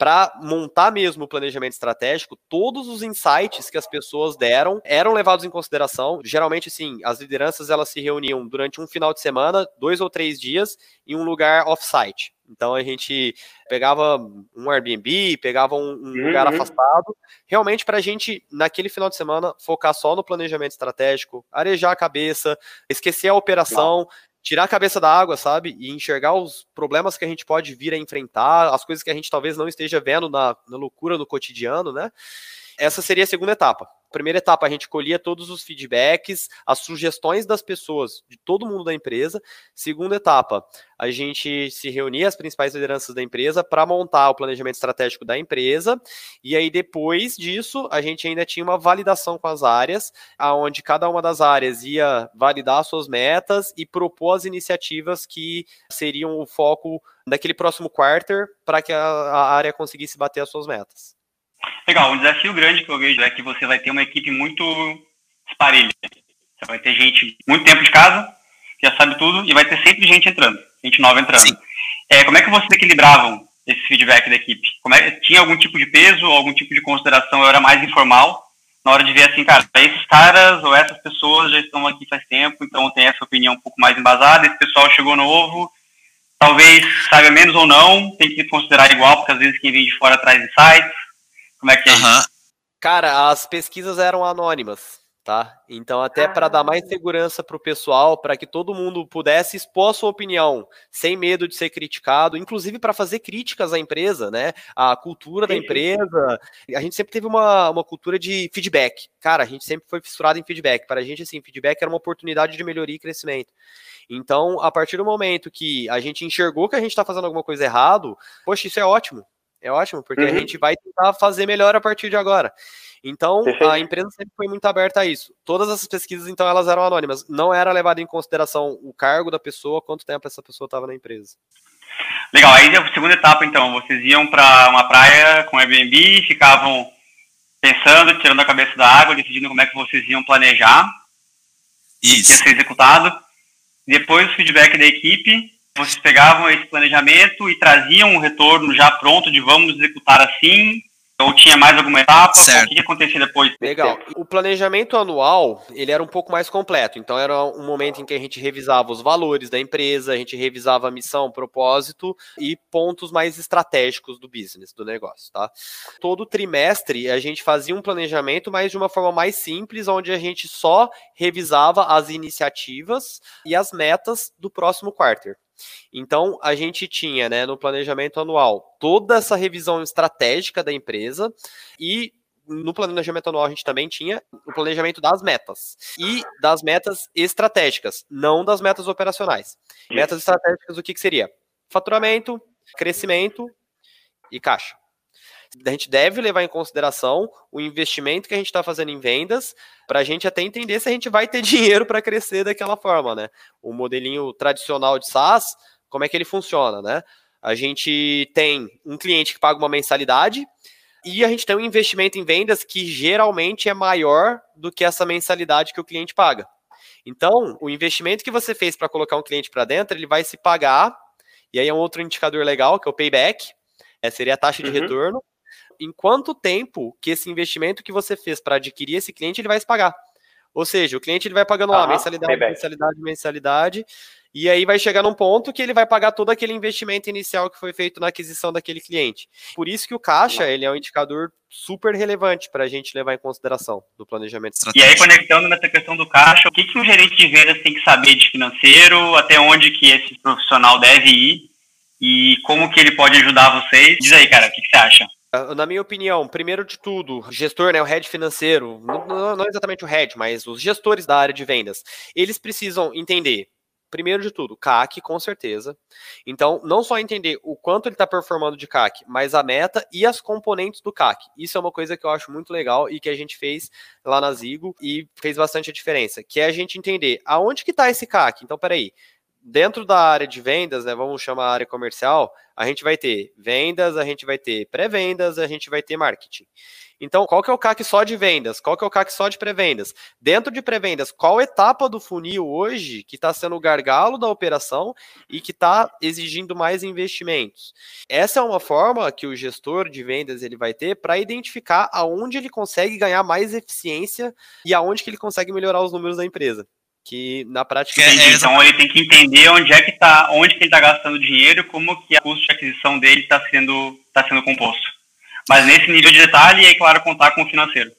para montar mesmo o planejamento estratégico, todos os insights que as pessoas deram eram levados em consideração. Geralmente, sim, as lideranças elas se reuniam durante um final de semana, dois ou três dias, em um lugar off-site. Então a gente pegava um Airbnb, pegava um, um uhum. lugar afastado, realmente para a gente, naquele final de semana, focar só no planejamento estratégico, arejar a cabeça, esquecer a operação, tirar a cabeça da água, sabe? E enxergar os problemas que a gente pode vir a enfrentar, as coisas que a gente talvez não esteja vendo na, na loucura do cotidiano, né? Essa seria a segunda etapa primeira etapa, a gente colhia todos os feedbacks, as sugestões das pessoas, de todo mundo da empresa. Segunda etapa, a gente se reunia as principais lideranças da empresa para montar o planejamento estratégico da empresa. E aí, depois disso, a gente ainda tinha uma validação com as áreas, aonde cada uma das áreas ia validar suas metas e propor as iniciativas que seriam o foco daquele próximo quarter para que a, a área conseguisse bater as suas metas. Legal, um desafio grande que eu vejo é que você vai ter uma equipe muito esparelha. Você vai ter gente muito tempo de casa, que já sabe tudo, e vai ter sempre gente entrando, gente nova entrando. É, como é que vocês equilibravam esse feedback da equipe? É, tinha algum tipo de peso, algum tipo de consideração, eu era mais informal, na hora de ver assim, cara, esses caras ou essas pessoas já estão aqui faz tempo, então tem essa opinião um pouco mais embasada, esse pessoal chegou novo, talvez saiba menos ou não, tem que considerar igual, porque às vezes quem vem de fora traz insights, como é que é uhum. Cara, as pesquisas eram anônimas, tá? Então, até para dar mais segurança para o pessoal, para que todo mundo pudesse expor a sua opinião, sem medo de ser criticado, inclusive para fazer críticas à empresa, né? A cultura da empresa. A gente sempre teve uma, uma cultura de feedback. Cara, a gente sempre foi fissurado em feedback. Para a gente, assim, feedback era uma oportunidade de melhoria e crescimento. Então, a partir do momento que a gente enxergou que a gente está fazendo alguma coisa errado, poxa, isso é ótimo. É ótimo, porque uhum. a gente vai tentar fazer melhor a partir de agora. Então, Perfeito. a empresa sempre foi muito aberta a isso. Todas essas pesquisas, então, elas eram anônimas. Não era levado em consideração o cargo da pessoa, quanto tempo essa pessoa estava na empresa. Legal. Aí, a segunda etapa, então, vocês iam para uma praia com Airbnb, ficavam pensando, tirando a cabeça da água, decidindo como é que vocês iam planejar. Isso. Ia ser executado. Depois, o feedback da equipe, vocês pegavam esse planejamento e traziam um retorno já pronto de vamos executar assim, ou tinha mais alguma etapa? Certo. O que, que acontecia depois? Legal. O planejamento anual, ele era um pouco mais completo. Então, era um momento em que a gente revisava os valores da empresa, a gente revisava a missão, propósito e pontos mais estratégicos do business, do negócio, tá? Todo trimestre, a gente fazia um planejamento, mas de uma forma mais simples, onde a gente só revisava as iniciativas e as metas do próximo quarter. Então, a gente tinha, né, no planejamento anual, toda essa revisão estratégica da empresa e no planejamento anual a gente também tinha o planejamento das metas e das metas estratégicas, não das metas operacionais. Metas estratégicas, o que, que seria? Faturamento, crescimento e caixa a gente deve levar em consideração o investimento que a gente está fazendo em vendas, para a gente até entender se a gente vai ter dinheiro para crescer daquela forma, né? O modelinho tradicional de SaaS, como é que ele funciona, né? A gente tem um cliente que paga uma mensalidade e a gente tem um investimento em vendas que geralmente é maior do que essa mensalidade que o cliente paga. Então, o investimento que você fez para colocar um cliente para dentro, ele vai se pagar, e aí é um outro indicador legal, que é o payback, é, seria a taxa de uhum. retorno, em quanto tempo que esse investimento que você fez para adquirir esse cliente ele vai se pagar. Ou seja, o cliente ele vai pagando lá mensalidade, mensalidade, mensalidade, e aí vai chegar num ponto que ele vai pagar todo aquele investimento inicial que foi feito na aquisição daquele cliente. Por isso que o caixa ele é um indicador super relevante para a gente levar em consideração do planejamento estratégico. E aí, conectando nessa questão do caixa, o que, que o gerente de vendas tem que saber de financeiro, até onde que esse profissional deve ir e como que ele pode ajudar vocês? Diz aí, cara, o que, que você acha? Ah, na minha opinião, primeiro de tudo, gestor, né, o head financeiro, não, não, exatamente o head, mas os gestores da área de vendas, eles precisam entender, primeiro de tudo, CAC, com certeza. Então, não só entender o quanto ele está performando de CAC, mas a meta e as componentes do CAC. Isso é uma coisa que eu acho muito legal e que a gente fez lá na Zigo e fez bastante a diferença, que é a gente entender aonde que está esse CAC. Então, peraí, dentro da área de vendas, né, vamos chamar a área comercial, a gente vai ter vendas, a gente vai ter pré-vendas, a gente vai ter marketing. Então, qual que é o CAC só de vendas? Qual que é o CAC só de pré-vendas? Dentro de pré-vendas, qual etapa do funil hoje que está sendo o gargalo da operação e que está exigindo mais investimentos? Essa é uma forma que o gestor de vendas ele vai ter para identificar aonde ele consegue ganhar mais eficiência e aonde que ele consegue melhorar os números da empresa que na prática é, é, então ele tem que entender onde é que tá onde que ele está gastando dinheiro como que o custo de aquisição dele está sendo tá sendo composto. Mas nesse nível de detalhe é claro contar com o financeiro.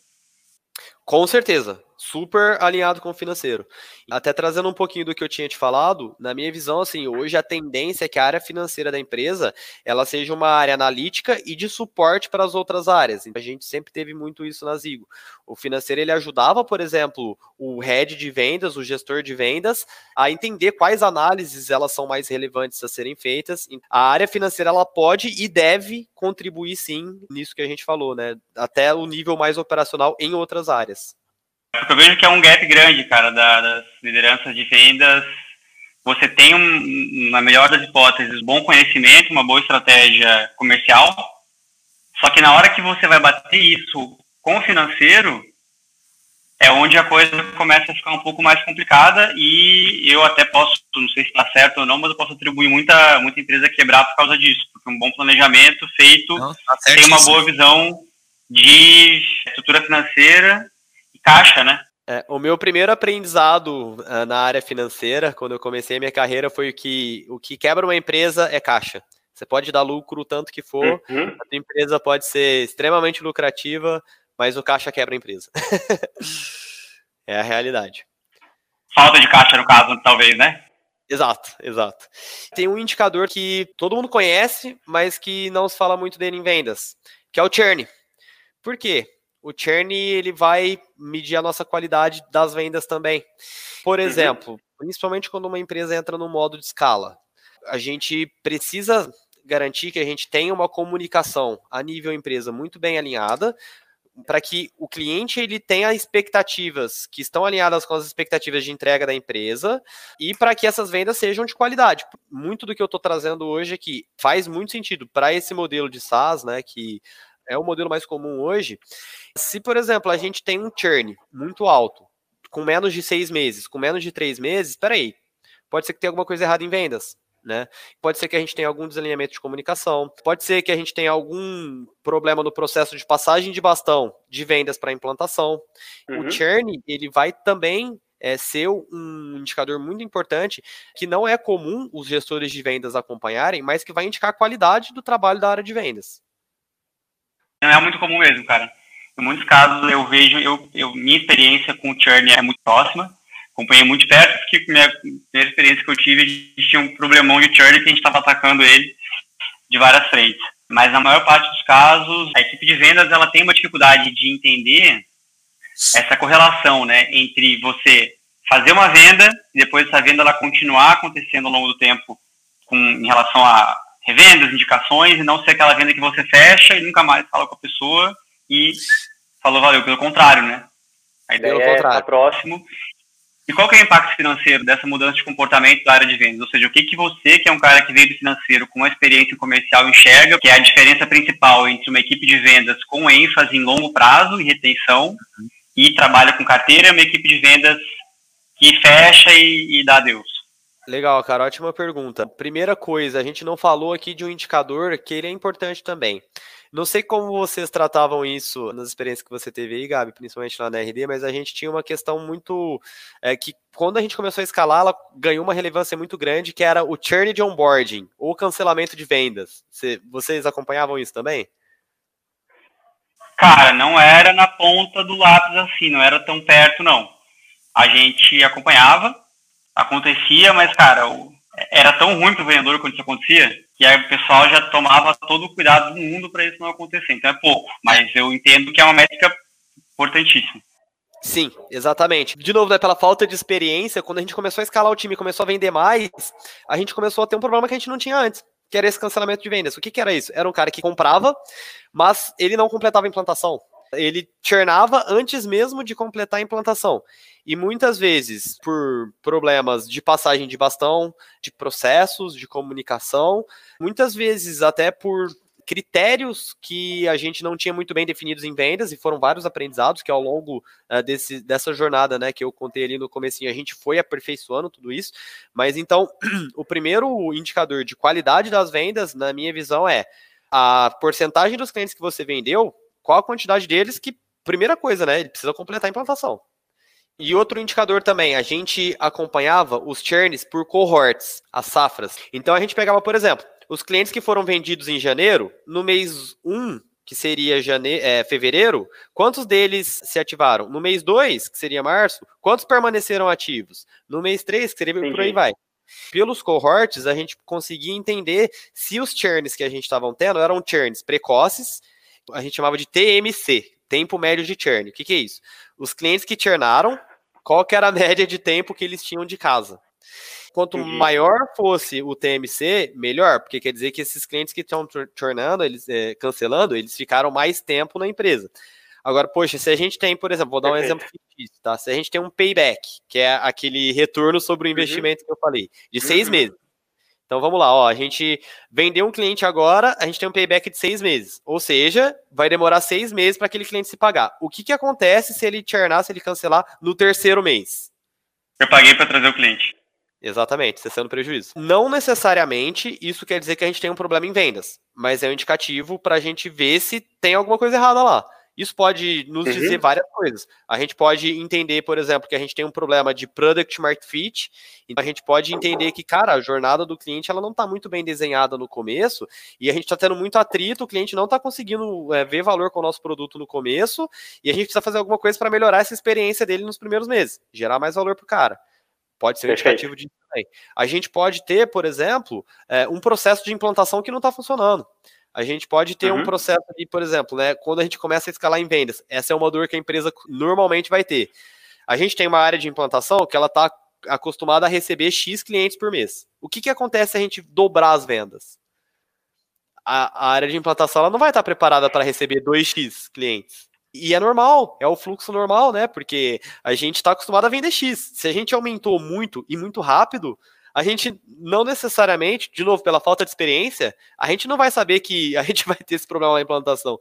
Com certeza super alinhado com o financeiro. Até trazendo um pouquinho do que eu tinha te falado, na minha visão, assim, hoje a tendência é que a área financeira da empresa ela seja uma área analítica e de suporte para as outras áreas. A gente sempre teve muito isso na Zigo. O financeiro ele ajudava, por exemplo, o head de vendas, o gestor de vendas, a entender quais análises elas são mais relevantes a serem feitas. A área financeira ela pode e deve contribuir sim nisso que a gente falou, né? Até o nível mais operacional em outras áreas. Porque eu vejo que é um gap grande, cara, da, das lideranças de vendas. Você tem, um, na melhor das hipóteses, bom conhecimento, uma boa estratégia comercial, só que na hora que você vai bater isso com o financeiro, é onde a coisa começa a ficar um pouco mais complicada. E eu até posso, não sei se está certo ou não, mas eu posso atribuir muita, muita empresa a quebrar por causa disso, porque um bom planejamento feito não, tá tem uma boa visão de estrutura financeira caixa, né? É, o meu primeiro aprendizado uh, na área financeira, quando eu comecei a minha carreira, foi que o que quebra uma empresa é caixa. Você pode dar lucro o tanto que for, uhum. a empresa pode ser extremamente lucrativa, mas o caixa quebra a empresa. é a realidade. Falta de caixa, no caso, talvez, né? Exato, exato. Tem um indicador que todo mundo conhece, mas que não se fala muito dele em vendas, que é o churn. Por quê? O churn ele vai medir a nossa qualidade das vendas também. Por uhum. exemplo, principalmente quando uma empresa entra no modo de escala. A gente precisa garantir que a gente tenha uma comunicação a nível empresa muito bem alinhada, para que o cliente ele tenha expectativas que estão alinhadas com as expectativas de entrega da empresa e para que essas vendas sejam de qualidade. Muito do que eu estou trazendo hoje aqui faz muito sentido para esse modelo de SaaS, né, que é o modelo mais comum hoje. Se, por exemplo, a gente tem um churn muito alto, com menos de seis meses, com menos de três meses, peraí, pode ser que tenha alguma coisa errada em vendas. Né? Pode ser que a gente tenha algum desalinhamento de comunicação, pode ser que a gente tenha algum problema no processo de passagem de bastão de vendas para implantação. Uhum. O churn ele vai também é, ser um indicador muito importante que não é comum os gestores de vendas acompanharem, mas que vai indicar a qualidade do trabalho da área de vendas. Não é muito comum mesmo, cara. Em muitos casos eu vejo, eu, eu minha experiência com o churn é muito próxima acompanhei muito perto, porque minha primeira experiência que eu tive, tinha um problemão de churn que a gente estava atacando ele de várias frentes. Mas na maior parte dos casos, a equipe de vendas ela tem uma dificuldade de entender essa correlação, né, entre você fazer uma venda e depois essa venda ela continuar acontecendo ao longo do tempo com em relação a revendas, indicações e não ser aquela venda que você fecha e nunca mais fala com a pessoa e falou valeu, pelo contrário, né? A ideia é estar próximo e qual que é o impacto financeiro dessa mudança de comportamento da área de vendas? Ou seja, o que, que você, que é um cara que veio do financeiro com uma experiência comercial, enxerga que é a diferença principal entre uma equipe de vendas com ênfase em longo prazo e retenção e trabalha com carteira e uma equipe de vendas que fecha e, e dá adeus? Legal, cara, ótima pergunta. Primeira coisa, a gente não falou aqui de um indicador que ele é importante também. Não sei como vocês tratavam isso nas experiências que você teve aí, Gabi, principalmente lá na RD, mas a gente tinha uma questão muito. É, que quando a gente começou a escalar, ela ganhou uma relevância muito grande, que era o churn de onboarding, ou cancelamento de vendas. vocês acompanhavam isso também? Cara, não era na ponta do lápis assim, não era tão perto, não. A gente acompanhava, acontecia, mas, cara, era tão ruim para o vendedor quando isso acontecia, que aí o pessoal já tomava todo o cuidado do mundo para isso não acontecer. Então é pouco, mas eu entendo que é uma métrica importantíssima. Sim, exatamente. De novo, né, pela falta de experiência, quando a gente começou a escalar o time começou a vender mais, a gente começou a ter um problema que a gente não tinha antes, que era esse cancelamento de vendas. O que, que era isso? Era um cara que comprava, mas ele não completava a implantação. Ele churnava antes mesmo de completar a implantação. E muitas vezes, por problemas de passagem de bastão, de processos, de comunicação, muitas vezes até por critérios que a gente não tinha muito bem definidos em vendas e foram vários aprendizados que ao longo uh, desse, dessa jornada, né, que eu contei ali no comecinho, a gente foi aperfeiçoando tudo isso. Mas então, o primeiro indicador de qualidade das vendas, na minha visão, é a porcentagem dos clientes que você vendeu, qual a quantidade deles que primeira coisa, né, ele precisa completar a implantação. E outro indicador também, a gente acompanhava os churns por cohorts, as safras. Então a gente pegava, por exemplo, os clientes que foram vendidos em janeiro, no mês 1, que seria jane... É, fevereiro, quantos deles se ativaram? No mês 2, que seria março, quantos permaneceram ativos? No mês 3, que seria Entendi. por aí vai. Pelos cohorts, a gente conseguia entender se os churns que a gente estavam tendo eram churns precoces, a gente chamava de TMC, tempo médio de churn. O que, que é isso? Os clientes que churnaram, qual que era a média de tempo que eles tinham de casa. Quanto uhum. maior fosse o TMC, melhor, porque quer dizer que esses clientes que estão churnando, eles é, cancelando, eles ficaram mais tempo na empresa. Agora, poxa, se a gente tem, por exemplo, vou dar um Perfeito. exemplo fictício, tá? Se a gente tem um payback, que é aquele retorno sobre o uhum. investimento uhum. que eu falei, de seis uhum. meses. Então vamos lá, ó, a gente vendeu um cliente agora, a gente tem um payback de seis meses. Ou seja, vai demorar seis meses para aquele cliente se pagar. O que, que acontece se ele churnar, se ele cancelar no terceiro mês? Eu paguei para trazer o cliente. Exatamente, cessando prejuízo. Não necessariamente isso quer dizer que a gente tem um problema em vendas, mas é um indicativo para a gente ver se tem alguma coisa errada lá. Isso pode nos uhum. dizer várias coisas. A gente pode entender, por exemplo, que a gente tem um problema de product market fit. Então a gente pode entender que, cara, a jornada do cliente ela não está muito bem desenhada no começo e a gente está tendo muito atrito, o cliente não está conseguindo é, ver valor com o nosso produto no começo e a gente precisa fazer alguma coisa para melhorar essa experiência dele nos primeiros meses, gerar mais valor para o cara. Pode ser um indicativo de também. A gente pode ter, por exemplo, é, um processo de implantação que não está funcionando. A gente pode ter uhum. um processo ali, por exemplo, né, quando a gente começa a escalar em vendas, essa é uma dor que a empresa normalmente vai ter. A gente tem uma área de implantação que ela está acostumado a receber X clientes por mês. O que, que acontece se a gente dobrar as vendas? A, a área de implantação ela não vai estar preparada para receber 2X clientes. E é normal, é o fluxo normal, né? Porque a gente está acostumado a vender X. Se a gente aumentou muito e muito rápido, a gente não necessariamente, de novo, pela falta de experiência, a gente não vai saber que a gente vai ter esse problema na implantação.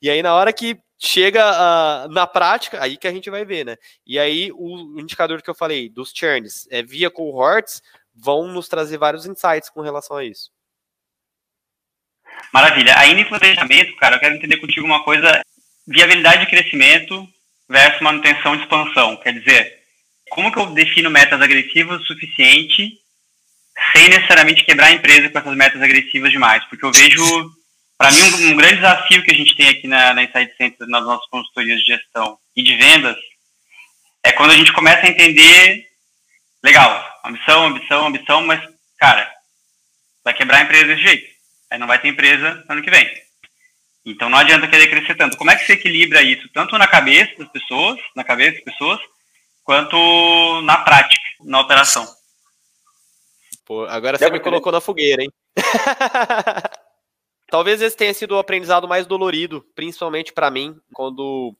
E aí, na hora que chega uh, na prática, aí que a gente vai ver, né? E aí, o indicador que eu falei, dos churns, é, via cohorts, vão nos trazer vários insights com relação a isso. Maravilha. Ainda em planejamento, cara, eu quero entender contigo uma coisa viabilidade de crescimento versus manutenção de expansão. Quer dizer, como que eu defino metas agressivas o suficiente sem necessariamente quebrar a empresa com essas metas agressivas demais? Porque eu vejo, para mim, um, um, grande desafio que a gente tem aqui na, na Insight Center, nas nossas consultorias de gestão e de vendas, é quando a gente começa a entender, legal, ambição, ambição, ambição, mas, cara, vai quebrar a empresa desse jeito. Aí não vai ter empresa ano que vem. Então não adianta querer crescer tanto. Como é que você equilibra isso, tanto na cabeça das pessoas, na cabeça das pessoas, quanto na prática, na operação? Pô, agora você me colocou na fogueira, hein? Talvez esse tenha sido o aprendizado mais dolorido, principalmente para mim, quando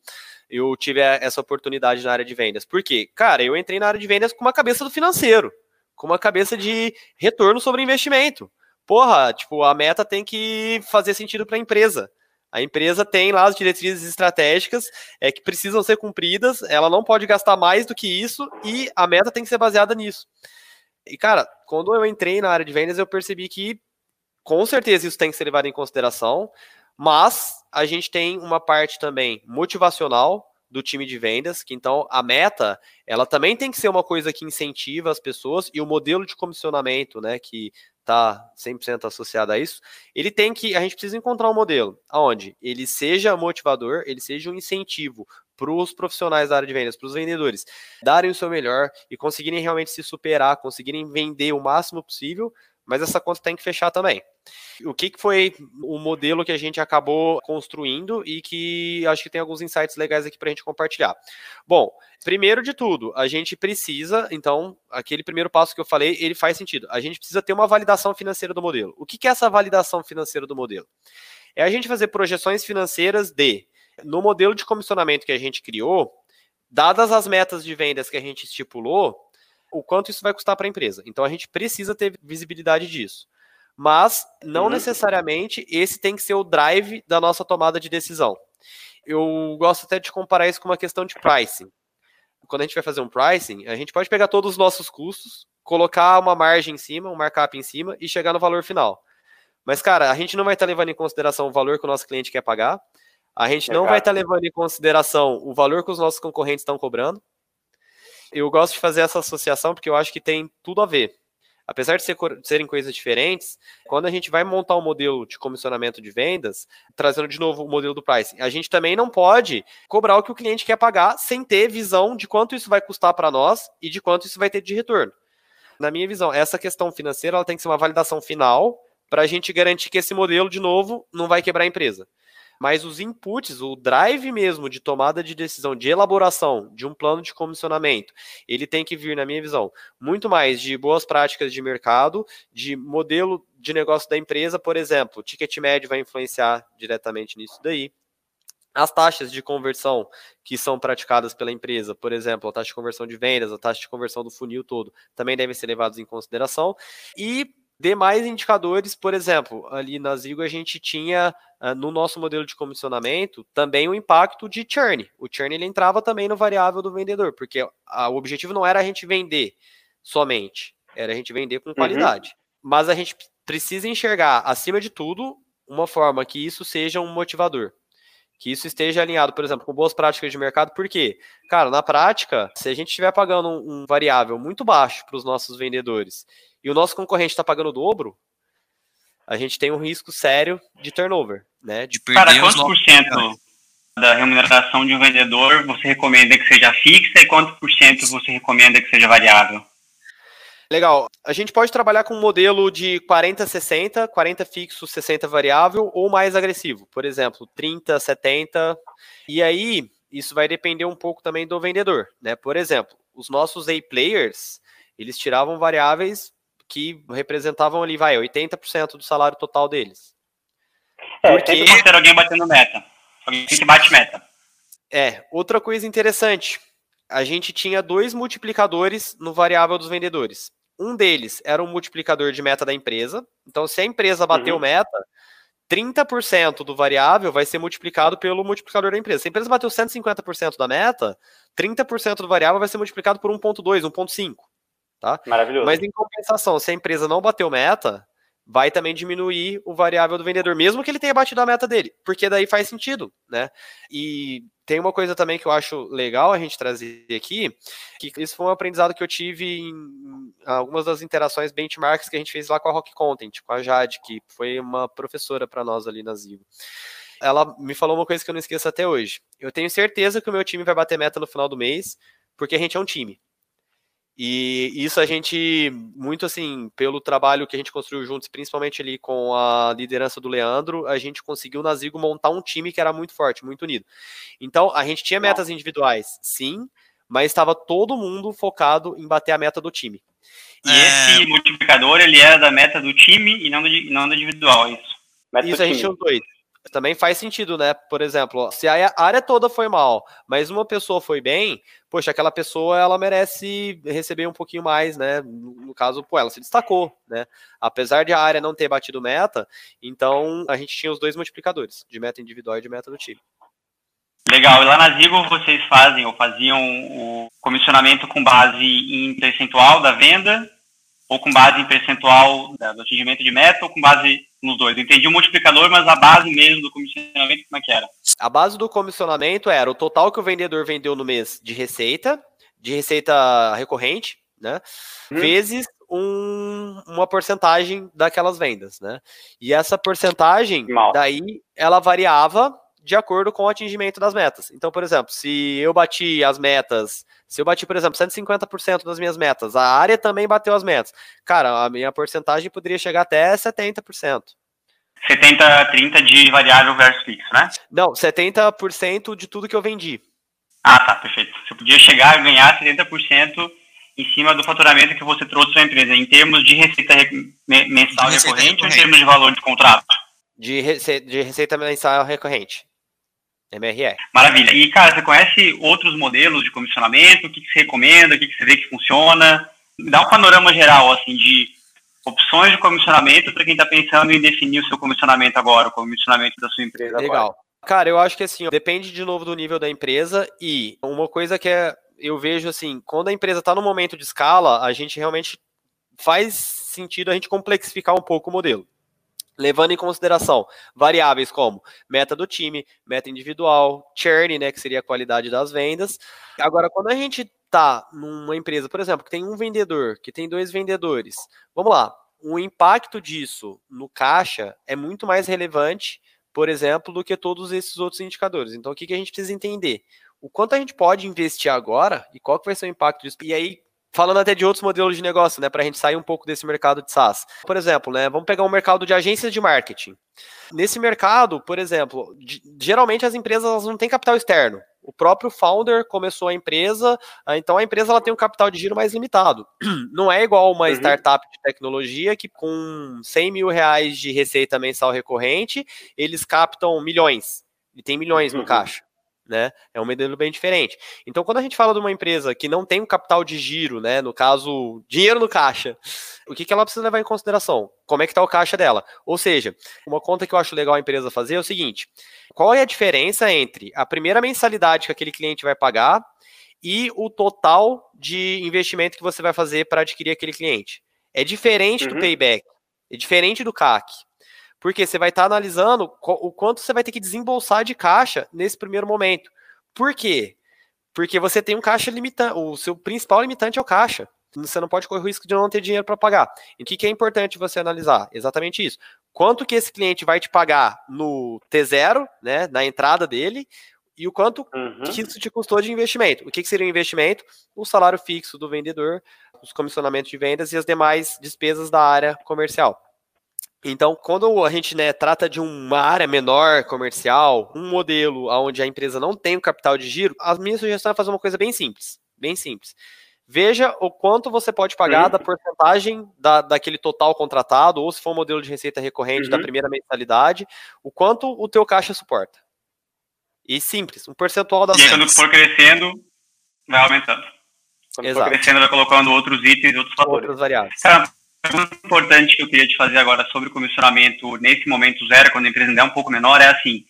eu tive essa oportunidade na área de vendas. Por quê? Cara, eu entrei na área de vendas com uma cabeça do financeiro, com uma cabeça de retorno sobre investimento. Porra, tipo, a meta tem que fazer sentido para a empresa. A empresa tem lá as diretrizes estratégicas é, que precisam ser cumpridas, ela não pode gastar mais do que isso e a meta tem que ser baseada nisso. E, cara, quando eu entrei na área de vendas, eu percebi que com certeza isso tem que ser levado em consideração, mas a gente tem uma parte também motivacional do time de vendas, que então a meta, ela também tem que ser uma coisa que incentiva as pessoas e o modelo de comissionamento, né, que está 100% associado a isso, ele tem que, a gente precisa encontrar um modelo onde ele seja motivador, ele seja um incentivo para os profissionais da área de vendas, para os vendedores, darem o seu melhor e conseguirem realmente se superar, conseguirem vender o máximo possível, mas essa conta tem que fechar também. O que, foi o modelo que a gente acabou construindo e que acho que tem alguns insights legais aqui para a gente compartilhar. Bom, primeiro de tudo, a gente precisa, então, aquele primeiro passo que eu falei, ele faz sentido. A gente precisa ter uma validação financeira do modelo. O que, é essa validação financeira do modelo? É a gente fazer projeções financeiras de, no modelo de comissionamento que a gente criou, dadas as metas de vendas que a gente estipulou, o quanto isso vai custar para a empresa. Então a gente precisa ter visibilidade disso. Mas não uhum. necessariamente esse tem que ser o drive da nossa tomada de decisão. Eu gosto até de comparar isso com uma questão de pricing. Quando a gente vai fazer um pricing, a gente pode pegar todos os nossos custos, colocar uma margem em cima, um markup em cima e chegar no valor final. Mas, cara, a gente não vai estar levando em consideração o valor que o nosso cliente quer pagar, a gente não vai estar levando em consideração o valor que os nossos concorrentes estão cobrando, eu gosto de fazer essa associação porque eu acho que tem tudo a ver. Apesar de, ser, de serem coisas diferentes, quando a gente vai montar um modelo de comissionamento de vendas, trazendo de novo o modelo do pricing, a gente também não pode cobrar o que o cliente quer pagar sem ter visão de quanto isso vai custar para nós e de quanto isso vai ter de retorno. Na minha visão, essa questão financeira ela tem que ser uma validação final para a gente garantir que esse modelo, de novo, não vai quebrar a empresa mas os inputs, o drive mesmo de tomada de decisão, de elaboração de um plano de comissionamento, ele tem que vir, na minha visão, muito mais de boas práticas de mercado, de modelo de negócio da empresa, por exemplo, o ticket médio vai influenciar diretamente nisso daí. As taxas de conversão que são praticadas pela empresa, por exemplo, a taxa de conversão de vendas, a taxa de conversão do funil todo, também devem ser levados em consideração. E demais indicadores, por exemplo, ali na Zigo a gente tinha uh, no nosso modelo de comissionamento também o impacto de churn. O churn ele entrava também no variável do vendedor, porque a, o objetivo não era a gente vender somente, era a gente vender com uhum. qualidade. Uhum. Mas a gente precisa enxergar, acima de tudo, uma forma que isso seja um motivador. Que isso esteja alinhado, por exemplo, com boas práticas de mercado, porque, cara, na prática, se a gente estiver pagando um, um variável muito baixo para os nossos vendedores e o nosso concorrente está pagando o dobro, a gente tem um risco sério de turnover, né? De perder Cara, quantos por cento da remuneração de um vendedor você recomenda que seja fixa e quantos por cento você recomenda que seja variável? Legal. A gente pode trabalhar com um modelo de 40, 60, 40 fixo, 60 variável, ou mais agressivo, por exemplo, 30, 70. E aí, isso vai depender um pouco também do vendedor, né? Por exemplo, os nossos A-players, Eles tiravam variáveis que representavam ali, vai, 80% do salário total deles. É, Porque... sempre ter alguém batendo meta. Alguém que bate meta. É, outra coisa interessante. A gente tinha dois multiplicadores no variável dos vendedores. Um deles era um multiplicador de meta da empresa. Então, se a empresa bateu uhum. meta, 30% do variável vai ser multiplicado pelo multiplicador da empresa. Se a empresa bateu 150% da meta, 30% do variável vai ser multiplicado por 1.2, 1.5 tá? Maravilhoso. Mas em compensação, se a empresa não bateu meta, vai também diminuir o variável do vendedor, mesmo que ele tenha batido a meta dele, porque daí faz sentido, né? E tem uma coisa também que eu acho legal a gente trazer aqui, que isso foi um aprendizado que eu tive em algumas das interações benchmarks que a gente fez lá com a Rock Content, com a Jade, que foi uma professora para nós ali na Zivo. Ela me falou uma coisa que eu não esqueço até hoje. Eu tenho certeza que o meu time vai bater meta no final do mês, porque a gente é um time. E isso a gente, muito assim, pelo trabalho que a gente construiu juntos, principalmente ali com a liderança do Leandro, a gente conseguiu na Zigo montar um time que era muito forte, muito unido. Então, a gente tinha metas individuais, sim, mas estava todo mundo focado em bater a meta do time. E é... esse multiplicador, ele era da meta do time e não do, não do individual, é isso. Meta isso a gente tinha os dois também faz sentido, né? Por exemplo, se a área toda foi mal, mas uma pessoa foi bem, poxa, aquela pessoa ela merece receber um pouquinho mais, né? No caso, pô, ela se destacou, né? Apesar de a área não ter batido meta, então a gente tinha os dois multiplicadores, de meta individual e de meta do time. Legal, e lá na Zigo vocês fazem ou faziam o comissionamento com base em percentual da venda ou com base em percentual do atingimento de meta ou com base nos dois. Entendi o multiplicador, mas a base mesmo do comissionamento, como é que era? A base do comissionamento era o total que o vendedor vendeu no mês de receita, de receita recorrente, né? Hum. Vezes um, uma porcentagem daquelas vendas, né? E essa porcentagem, Mal. daí, ela variava de acordo com o atingimento das metas. Então, por exemplo, se eu bati as metas, se eu bati, por exemplo, 150% das minhas metas, a área também bateu as metas. Cara, a minha porcentagem poderia chegar até 70%. 70, 30 de variável versus fixo, né? Não, 70% de tudo que eu vendi. Ah, tá, perfeito. Você podia chegar a ganhar 70% em cima do faturamento que você trouxe para a empresa, em termos de receita mensal de receita recorrente, recorrente, ou em termos de valor de contrato? De, rece de receita mensal recorrente. MRE. Maravilha. E, cara, você conhece outros modelos de comissionamento? O que, que você recomenda? O que, que você vê que funciona? Dá um panorama geral, assim, de opções de comissionamento para quem está pensando em definir o seu comissionamento agora, o comissionamento da sua empresa Legal. Agora. Cara, eu acho que assim, depende de novo do nível da empresa e uma coisa que é, eu vejo assim, quando a empresa está no momento de escala, a gente realmente faz sentido a gente complexificar um pouco o modelo levando em consideração variáveis como meta do time, meta individual, churn, né, que seria a qualidade das vendas. Agora, quando a gente tá numa empresa, por exemplo, que tem um vendedor, que tem dois vendedores, vamos lá, o impacto disso no caixa é muito mais relevante, por exemplo, do que todos esses outros indicadores. Então, o que, que a gente precisa entender? O quanto a gente pode investir agora e qual que vai ser o impacto disso? E aí, falando até de outros modelos de negócio, né, para a gente sair um pouco desse mercado de SaaS. Por exemplo, né, vamos pegar um mercado de agências de marketing. Nesse mercado, por exemplo, geralmente as empresas não têm capital externo. O próprio founder começou a empresa, ah, então a empresa ela tem um capital de giro mais limitado. Não é igual uma uhum. startup de tecnologia que com 100 mil reais de receita mensal recorrente, eles captam milhões. E tem milhões uhum. no caixa né? É um modelo bem diferente. Então, quando a gente fala de uma empresa que não tem um capital de giro, né? No caso, dinheiro no caixa, o que, que ela precisa levar em consideração? Como é que está o caixa dela? Ou seja, uma conta que eu acho legal a empresa fazer é o seguinte: qual é a diferença entre a primeira mensalidade que aquele cliente vai pagar e o total de investimento que você vai fazer para adquirir aquele cliente? É diferente uhum. do payback, é diferente do CAC. Porque você vai estar tá analisando o quanto você vai ter que desembolsar de caixa nesse primeiro momento. Por quê? Porque você tem um caixa limitante, o seu principal limitante é o caixa. Você não pode correr o risco de não ter dinheiro para pagar. E o que, que é importante você analisar? Exatamente isso. Quanto que esse cliente vai te pagar no T0, né, na entrada dele, e o quanto uhum. que isso te custou de investimento. O que, que seria o investimento? O salário fixo do vendedor, os comissionamentos de vendas e as demais despesas da área comercial. Então, quando a gente né, trata de uma área menor comercial, um modelo onde a empresa não tem o capital de giro, a minha sugestão é fazer uma coisa bem simples. Bem simples. veja o quanto você pode pagar uhum. da porcentagem da, daquele total contratado, ou se for um modelo de receita recorrente uhum. da primeira mensalidade, o quanto o teu caixa suporta. E simples, um percentual das E aí, quando for crescendo, vai aumentando. Quando Exato. for crescendo, vai colocando outros itens outros fatores. Outras variáveis. Cara, muito importante que eu queria te fazer agora sobre o comissionamento nesse momento zero, quando a empresa ainda é um pouco menor, é assim,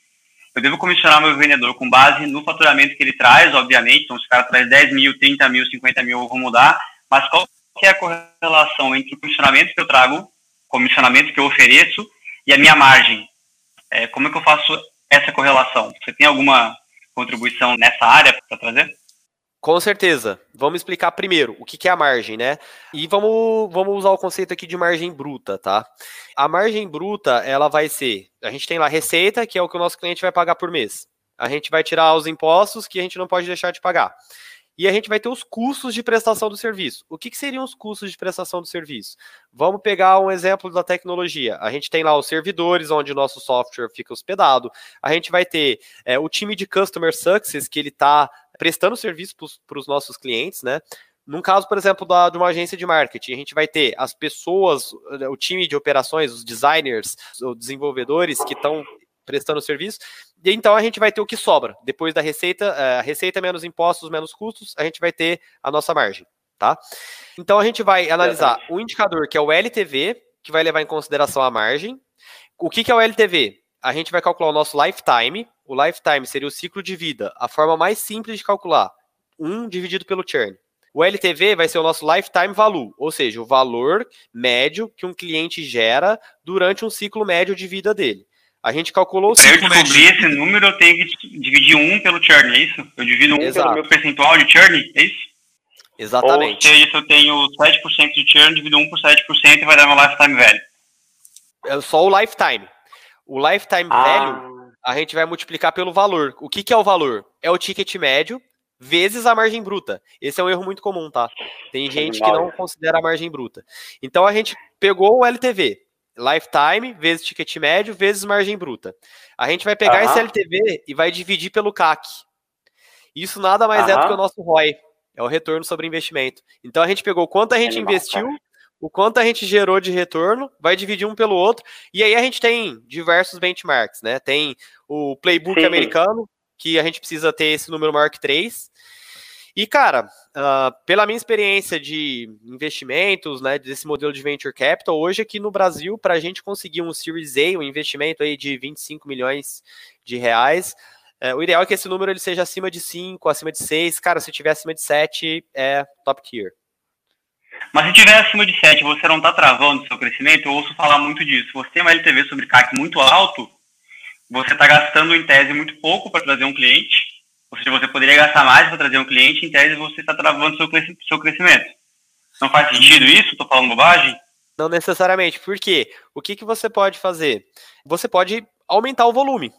eu devo comissionar meu vendedor com base no faturamento que ele traz, obviamente, então se o cara traz 10 mil, 30 mil, 50 mil, eu vou mudar, mas qual é a correlação entre o comissionamento que eu trago, comissionamento que eu ofereço e a minha margem? É, como é que eu faço essa correlação? Você tem alguma contribuição nessa área para trazer? Com certeza. Vamos explicar primeiro o que, é a margem, né? E vamos, vamos usar o conceito aqui de margem bruta, tá? A margem bruta, ela vai ser, a gente tem lá receita, que é o que o nosso cliente vai pagar por mês. A gente vai tirar os impostos que a gente não pode deixar de pagar. E a gente vai ter os custos de prestação do serviço. O que, que seriam os custos de prestação do serviço? Vamos pegar um exemplo da tecnologia. A gente tem lá os servidores, onde o nosso software fica hospedado. A gente vai ter é, o time de Customer Success, que ele está prestando serviço para os nossos clientes, né? Num caso, por exemplo, da, de uma agência de marketing, a gente vai ter as pessoas, o time de operações, os designers, os desenvolvedores que estão prestando serviço, e então a gente vai ter o que sobra. Depois da receita, é, a receita menos impostos, menos custos, a gente vai ter a nossa margem, tá? Então a gente vai analisar o indicador que é o LTV, que vai levar em consideração a margem. O que, que é o LTV? A gente vai calcular o nosso lifetime, o lifetime seria o ciclo de vida, a forma mais simples de calcular, 1 dividido pelo churn. O LTV vai ser o nosso lifetime value, ou seja, o valor médio que um cliente gera durante um ciclo médio de vida dele. A gente calculou o ciclo médio. Para eu descobrir esse número, eu tenho que dividir 1 pelo churn, é isso? Eu divido 1 Exato. pelo meu percentual de churn, é isso? Exatamente. Ou seja, se eu tenho 7% de churn, divido 1 por 7% e vai dar meu lifetime velho. É só o lifetime. O lifetime ah. velho a gente vai multiplicar pelo valor. O que, que é o valor? É o ticket médio vezes a margem bruta. Esse é um erro muito comum, tá? Tem gente que não considera a margem bruta. Então a gente pegou o LTV, lifetime vezes ticket médio vezes margem bruta. A gente vai pegar esse LTV e vai dividir pelo CAC. Isso nada mais é do que o nosso ROI, é o retorno sobre investimento. Então a gente pegou quanto a gente Animal, investiu cara o quanto a gente gerou de retorno, vai dividir um pelo outro, e aí a gente tem diversos benchmarks, né? Tem o playbook Sim. americano, que a gente precisa ter esse número maior que 3. E, cara, uh, pela minha experiência de investimentos, né, desse modelo de venture capital, hoje aqui no Brasil, para a gente conseguir um Series A, um investimento aí de 25 milhões de reais, é, o ideal é que esse número ele seja acima de 5, acima de 6. Cara, se tiver acima de 7, é top tier. Mas se tiver acima de 7 você não está travando seu crescimento, eu ouço falar muito disso. Você tem uma LTV sobre CAC muito alto, você está gastando em tese muito pouco para trazer um cliente. Ou seja, você poderia gastar mais para trazer um cliente, em tese você está travando seu, seu crescimento. Não faz sentido isso? Estou falando bobagem? Não necessariamente. Por quê? O que, que você pode fazer? Você pode aumentar o volume.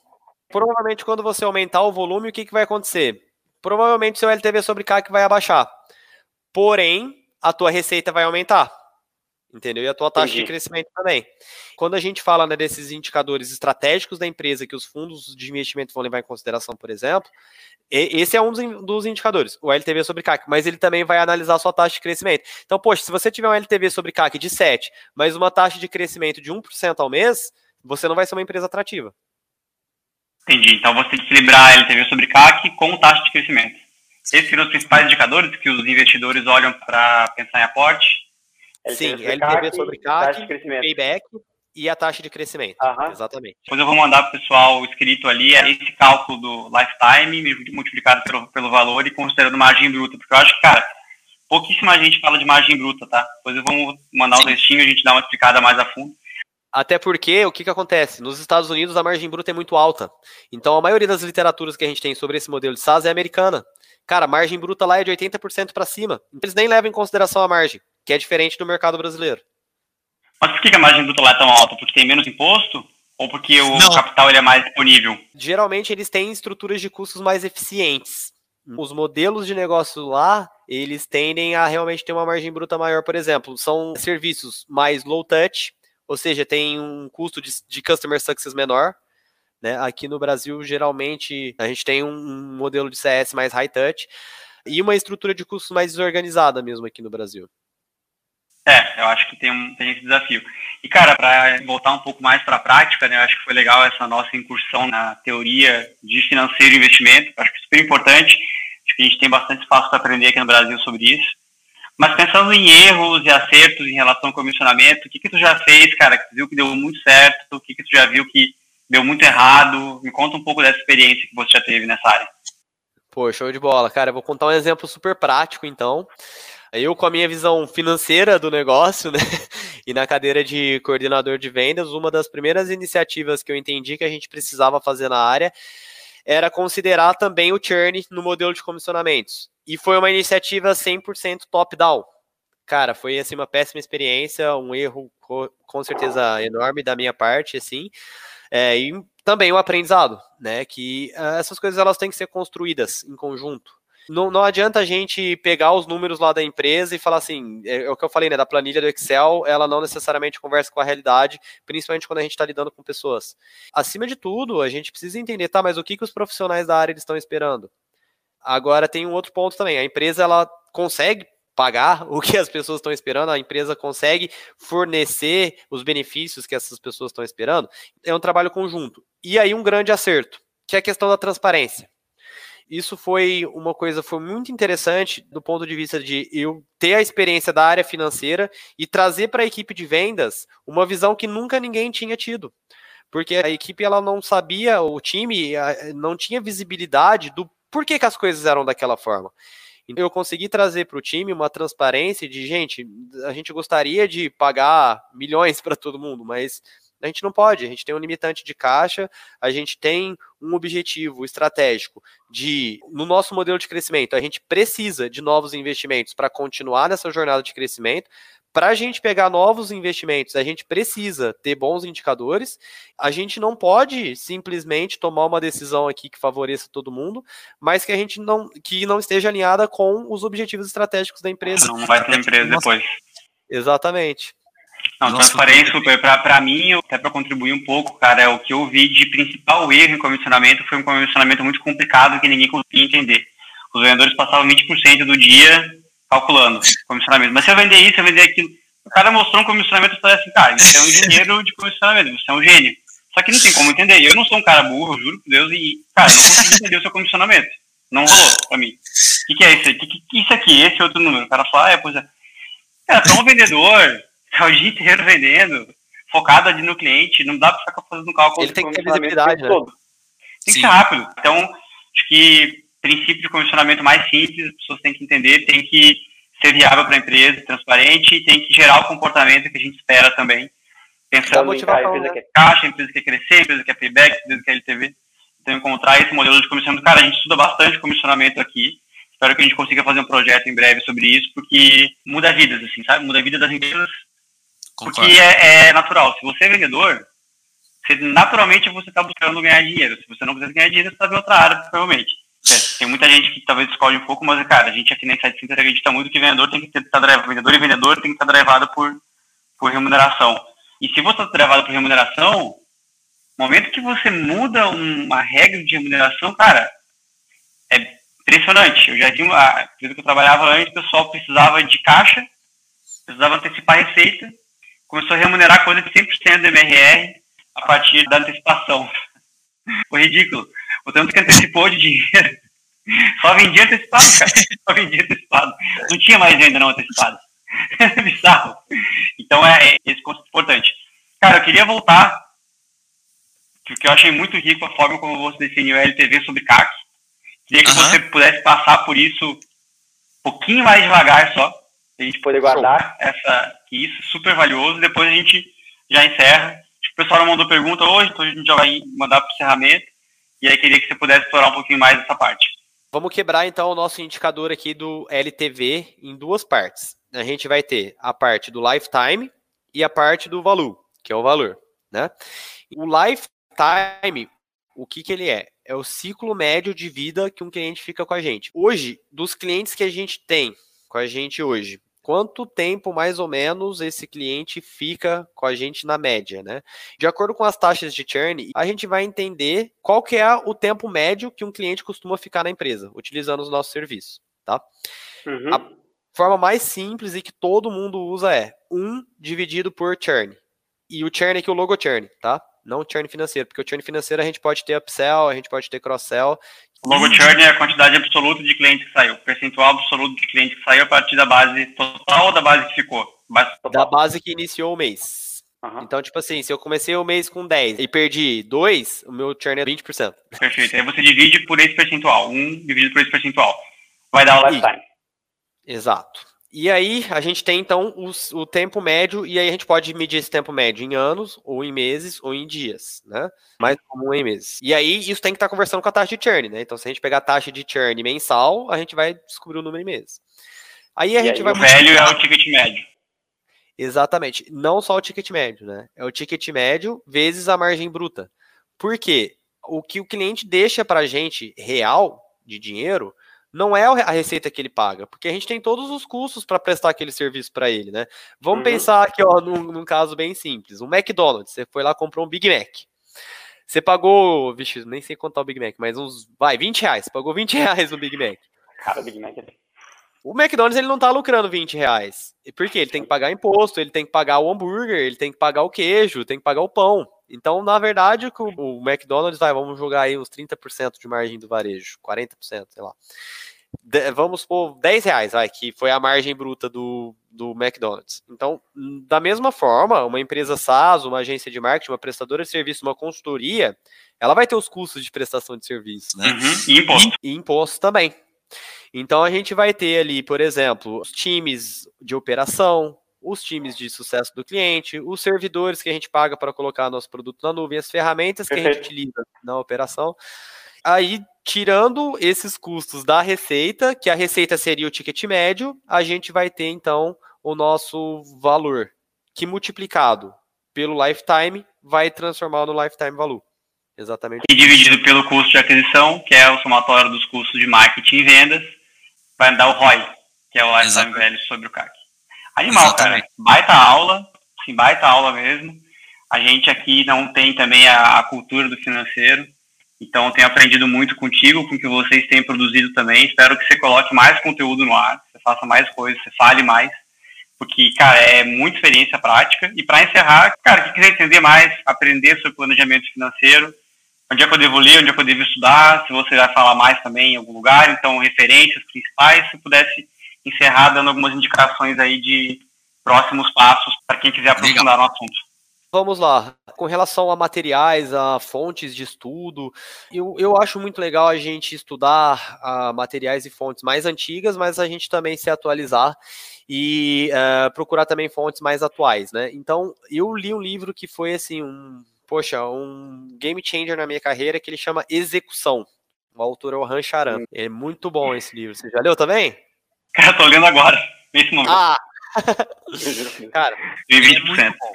Provavelmente, quando você aumentar o volume, o que, que vai acontecer? Provavelmente seu LTV sobre CAC vai abaixar. Porém, a tua receita vai aumentar. Entendeu? E a tua taxa Entendi. de crescimento também. Quando a gente fala né, desses indicadores estratégicos da empresa que os fundos de investimento vão levar em consideração, por exemplo, esse é um dos indicadores, o LTV sobre CAC, mas ele também vai analisar a sua taxa de crescimento. Então, poxa, se você tiver um LTV sobre CAC de 7, mas uma taxa de crescimento de 1% ao mês, você não vai ser uma empresa atrativa. Entendi. Então você tem que equilibrar LTV sobre CAC com taxa de crescimento. Esses seriam os principais indicadores que os investidores olham para pensar em aporte? Sim, LTV sobre CAC, payback e a taxa de crescimento. Exatamente. Depois eu vou mandar para o pessoal escrito ali é esse cálculo do lifetime multiplicado pelo, pelo valor e considerando margem bruta, porque eu acho que, cara, pouquíssima gente fala de margem bruta, tá? Depois eu vou mandar o textinho e a gente dá uma explicada mais a fundo. Até porque, o que, que acontece? Nos Estados Unidos, a margem bruta é muito alta. Então, a maioria das literaturas que a gente tem sobre esse modelo de SaaS é americana. Cara, a margem bruta lá é de 80% para cima. Eles nem levam em consideração a margem, que é diferente do mercado brasileiro. Mas por que a margem bruta lá é tão alta? Porque tem menos imposto? Ou porque o Não. capital ele é mais disponível? Geralmente eles têm estruturas de custos mais eficientes. Os modelos de negócio lá, eles tendem a realmente ter uma margem bruta maior, por exemplo. São serviços mais low touch, ou seja, tem um custo de, de customer success menor. Né? Aqui no Brasil, geralmente, a gente tem um modelo de CS mais high touch. e uma estrutura de custos mais desorganizada mesmo aqui no Brasil. É, eu acho que tem, um, tem esse desafio. E, cara, para voltar um pouco mais para a prática, né, eu acho que foi legal essa nossa incursão na teoria de financeiro e investimento. Acho que é super importante. Acho que a gente tem bastante espaço para aprender aqui no Brasil sobre isso. Mas pensando em erros e acertos em relação ao comissionamento, o que, que tu já fez, cara, que tu viu que deu muito certo? O que, que tu já viu que deu muito errado? Me conta um pouco dessa experiência que você já teve nessa área. Pô, show de bola. Cara, eu vou contar um exemplo super prático, então. Eu, com a minha visão financeira do negócio, né, e na cadeira de coordenador de vendas, uma das primeiras iniciativas que eu entendi que a gente precisava fazer na área era considerar também o churn no modelo de comissionamentos. E foi uma iniciativa 100% top-down. Cara, foi assim uma péssima experiência, um erro com certeza enorme da minha parte, assim, é, e também o aprendizado, né? Que uh, essas coisas elas têm que ser construídas em conjunto. Não, não adianta a gente pegar os números lá da empresa e falar assim, é, é, o que eu falei, né, da planilha do Excel, ela não necessariamente conversa com a realidade, principalmente quando a gente está lidando com pessoas. Acima de tudo, a gente precisa entender, tá, mas o que, que os profissionais da área estão esperando? Agora tem um outro ponto também, a empresa ela consegue pagar o que as pessoas estão esperando, a empresa consegue fornecer os benefícios que essas pessoas estão esperando, é um trabalho conjunto. E aí um grande acerto, que é a questão da transparência. Isso foi uma coisa foi muito interessante do ponto de vista de eu ter a experiência da área financeira e trazer para a equipe de vendas uma visão que nunca ninguém tinha tido. Porque a equipe ela não sabia, o time não tinha visibilidade do porquê que as coisas eram daquela forma. Então eu consegui trazer para o time uma transparência de gente, a gente gostaria de pagar milhões para todo mundo, mas a gente não pode, a gente tem um limitante de caixa, a gente tem um objetivo estratégico de, no nosso modelo de crescimento, a gente precisa de novos investimentos para continuar nessa jornada de crescimento. Para a gente pegar novos investimentos, a gente precisa ter bons indicadores. A gente não pode simplesmente tomar uma decisão aqui que favoreça todo mundo, mas que a gente não que não esteja alinhada com os objetivos estratégicos da empresa. Não vai ter empresa depois. Exatamente. Não, Nossa, transparência, para mim, até para contribuir um pouco, cara, é o que eu vi de principal erro em comissionamento foi um comissionamento muito complicado que ninguém conseguia entender. Os vendedores passavam 20% do dia calculando comissionamento. Mas se eu vender isso, se eu vender aquilo, o cara mostrou um comissionamento e falei assim, cara, você é um engenheiro de comissionamento, você é um gênio. Só que não tem como entender. Eu não sou um cara burro, juro por Deus, e, cara, eu não consegui entender o seu comissionamento. Não rolou pra mim. O que, que, é isso? O que, que, isso aqui? Esse outro número? O cara fala, ah, é, pois é. Cara, pra um vendedor, tá o dia inteiro vendendo, focado ali no cliente, não dá para ficar fazendo cálculo. Ele tem que ter visibilidade, né? Todo. Tem Sim. que ser rápido. Então, acho que princípio de comissionamento mais simples, as pessoas têm que entender, tem que ser viável para a empresa, transparente, e tem que gerar o comportamento que a gente espera também. Pensando em a empresa né? que é caixa, a empresa que quer crescer, a empresa que é payback, a empresa que é LTV. Então, encontrar esse modelo de comissionamento. Cara, a gente estuda bastante comissionamento aqui. Espero que a gente consiga fazer um projeto em breve sobre isso, porque muda vidas, assim, sabe? Muda a vida das empresas Concordo. Porque é, é, natural. Se você é vendedor, você, naturalmente você está buscando ganhar dinheiro. Se você não quiser ganhar dinheiro, você está em outra área, provavelmente. É, tem muita gente que talvez escolhe um pouco, mas, cara, a gente aqui na Insight Center acredita muito que vendedor tem que estar tá vendedor e vendedor tem que estar tá drivado por, por remuneração. E se você está drivado por remuneração, no momento que você muda uma regra de remuneração, cara, é impressionante. Eu já vi uma empresa que eu trabalhava antes, o pessoal precisava de caixa, precisava antecipar receita, começou a remunerar coisa de 100% do MRR a partir da antecipação. Foi ridículo. O tanto que antecipou de dinheiro. Só vendia antecipado, cara. Só vendia antecipado. Não tinha mais venda não antecipada. Bizarro. Então é, é esse conceito importante. Cara, eu queria voltar, porque eu achei muito rico a forma como você definiu a LTV sobre CAC. Queria que uhum. você pudesse passar por isso um pouquinho mais devagar só, a gente poder guardar essa, isso é super valioso. Depois a gente já encerra. O pessoal não mandou pergunta hoje, então a gente já vai mandar para o encerramento. E aí queria que você pudesse explorar um pouquinho mais essa parte. Vamos quebrar então o nosso indicador aqui do LTV em duas partes. A gente vai ter a parte do lifetime e a parte do valor, que é o valor, né? O lifetime, o que, que ele é? É o ciclo médio de vida que um cliente fica com a gente. Hoje, dos clientes que a gente tem com a gente hoje, quanto tempo mais ou menos esse cliente fica com a gente na média, né? De acordo com as taxas de churn, a gente vai entender qual que é o tempo médio que um cliente costuma ficar na empresa, utilizando os nossos serviços. tá? Uhum. A forma mais simples e que todo mundo usa é 1 dividido por churn. E o churn aqui, o logo churn, tá? Não churn financeiro, porque o churn financeiro a gente pode ter upsell, a gente pode ter cross-sell. O logo churn é a quantidade absoluta de cliente que saiu, percentual absoluto de cliente que saiu a partir da base total ou da base que ficou? Base da base que iniciou o mês. Uhum. Então, tipo assim, se eu comecei o mês com 10 e perdi 2, o meu churn é 20%. Perfeito. Aí você divide por esse percentual. 1 dividido por esse percentual. Vai dar o lifetime. Exato. E aí a gente tem então os, o tempo médio, e aí a gente pode medir esse tempo médio em anos, ou em meses, ou em dias, né? Mais comum em meses. E aí isso tem que estar conversando com a taxa de churn, né? Então se a gente pegar a taxa de churn mensal, a gente vai descobrir o número em meses. Aí a e gente aí, vai. O velho é o ticket médio. Exatamente. Não só o ticket médio, né? É o ticket médio vezes a margem bruta. Por quê? O que o cliente deixa para a gente real de dinheiro não é a receita que ele paga, porque a gente tem todos os custos para prestar aquele serviço para ele, né? Vamos uhum. pensar aqui, ó, num, num, caso bem simples. Um McDonald's, você foi lá comprou um Big Mac. Você pagou, vixe, nem sei quanto tá o Big Mac, mas uns, vai, 20 reais. Pagou 20 reais no Big Mac. Cara, o Big Mac é... O McDonald's ele não tá lucrando 20 reais. Porque ele tem que pagar imposto, ele tem que pagar o hambúrguer, ele tem que pagar o queijo, tem que pagar o pão. Então, na verdade, o, McDonald's vai, vamos jogar aí uns 30% de margem do varejo, 40%, sei lá de, vamos por 10 reais, vai, que foi a margem bruta do, do McDonald's. Então, da mesma forma, uma empresa SaaS, uma agência de marketing, uma prestadora de serviço, uma consultoria, ela vai ter os custos de prestação de serviço, né? Uhum. E imposto. E imposto também. Então, a gente vai ter ali, por exemplo, os times de operação, os times de sucesso do cliente, os servidores que a gente paga para colocar nosso produto na nuvem, as ferramentas que a gente utiliza na operação. Aí, tirando esses custos da receita, que a receita seria o ticket médio, a gente vai ter então o nosso valor, que multiplicado pelo lifetime vai transformar no lifetime value. Exatamente. E dividido pelo custo de aquisição, que é o somatório dos custos de marketing e vendas, vai dar o ROI, que é o lifetime value sobre o CAC. Animal, Exatamente. cara. Baita aula, sim, baita aula mesmo. A gente aqui não tem também a, a cultura do financeiro. Então, tenho aprendido muito contigo, com o que vocês têm produzido também. Espero que você coloque mais conteúdo no ar, você faça mais coisas, você fale mais, porque, cara, é muita experiência prática. E para encerrar, cara, quem quiser entender mais, aprender sobre planejamento financeiro, onde é que eu devo ler, onde é que eu devo estudar, se você vai falar mais também em algum lugar, então, referências principais, se pudesse encerrar dando algumas indicações aí de próximos passos para quem quiser aprofundar Legal. no assunto. Vamos lá. Com relação a materiais, a fontes de estudo, eu, eu acho muito legal a gente estudar uh, materiais e fontes mais antigas, mas a gente também se atualizar e uh, procurar também fontes mais atuais, né? Então, eu li um livro que foi assim, um, poxa, um game changer na minha carreira que ele chama Execução. O autor é o Han Charan. É muito bom esse livro. Você já leu também? Cara, tô lendo agora, nesse momento. Ah! Cara, 20%. É muito bom.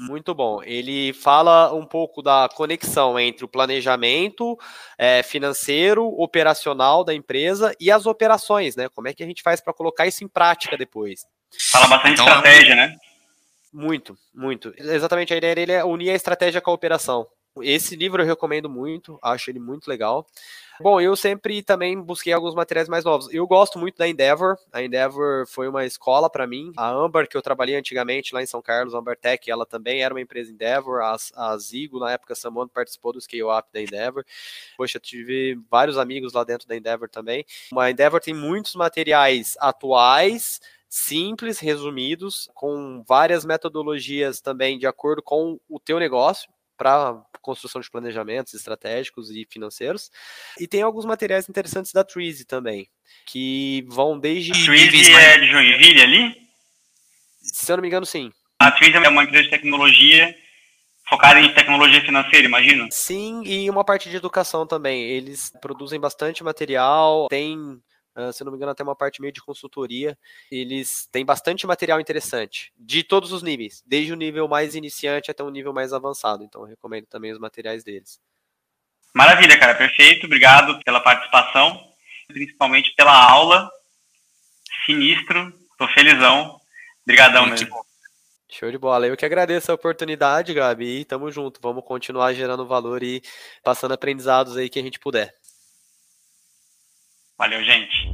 Muito bom. Ele fala um pouco da conexão entre o planejamento é, financeiro, operacional da empresa e as operações, né? Como é que a gente faz para colocar isso em prática depois? Fala bastante então, estratégia, né? Muito, muito. Exatamente, a ideia dele é unir a estratégia com a operação. Esse livro eu recomendo muito, acho ele muito legal. Bom, eu sempre também busquei alguns materiais mais novos. Eu gosto muito da Endeavor. A Endeavor foi uma escola para mim. A Amber, que eu trabalhei antigamente lá em São Carlos, a Amber Tech, ela também era uma empresa Endeavor. A, a Zigo, na época, Samuel participou do Scale Up da Endeavor. Poxa, tive vários amigos lá dentro da Endeavor também. A Endeavor tem muitos materiais atuais, simples, resumidos, com várias metodologias também de acordo com o teu negócio para construção de planejamentos estratégicos e financeiros. E tem alguns materiais interessantes da Treasy também, que vão desde. A Treasy é de Joinville ali? Se eu não me engano, sim. A Treasy é uma empresa de tecnologia focada em tecnologia financeira, imagino? Sim, e uma parte de educação também. Eles produzem bastante material, tem Uh, se não me engano, até uma parte meio de consultoria. Eles têm bastante material interessante, de todos os níveis, desde o nível mais iniciante até um nível mais avançado. Então, eu recomendo também os materiais deles. Maravilha, cara, perfeito. Obrigado pela participação, principalmente pela aula. Sinistro, tô felizão. Obrigadão mesmo. Show de bola. Eu que agradeço a oportunidade, Gabi. E tamo junto. Vamos continuar gerando valor e passando aprendizados aí que a gente puder. Valeu, gente!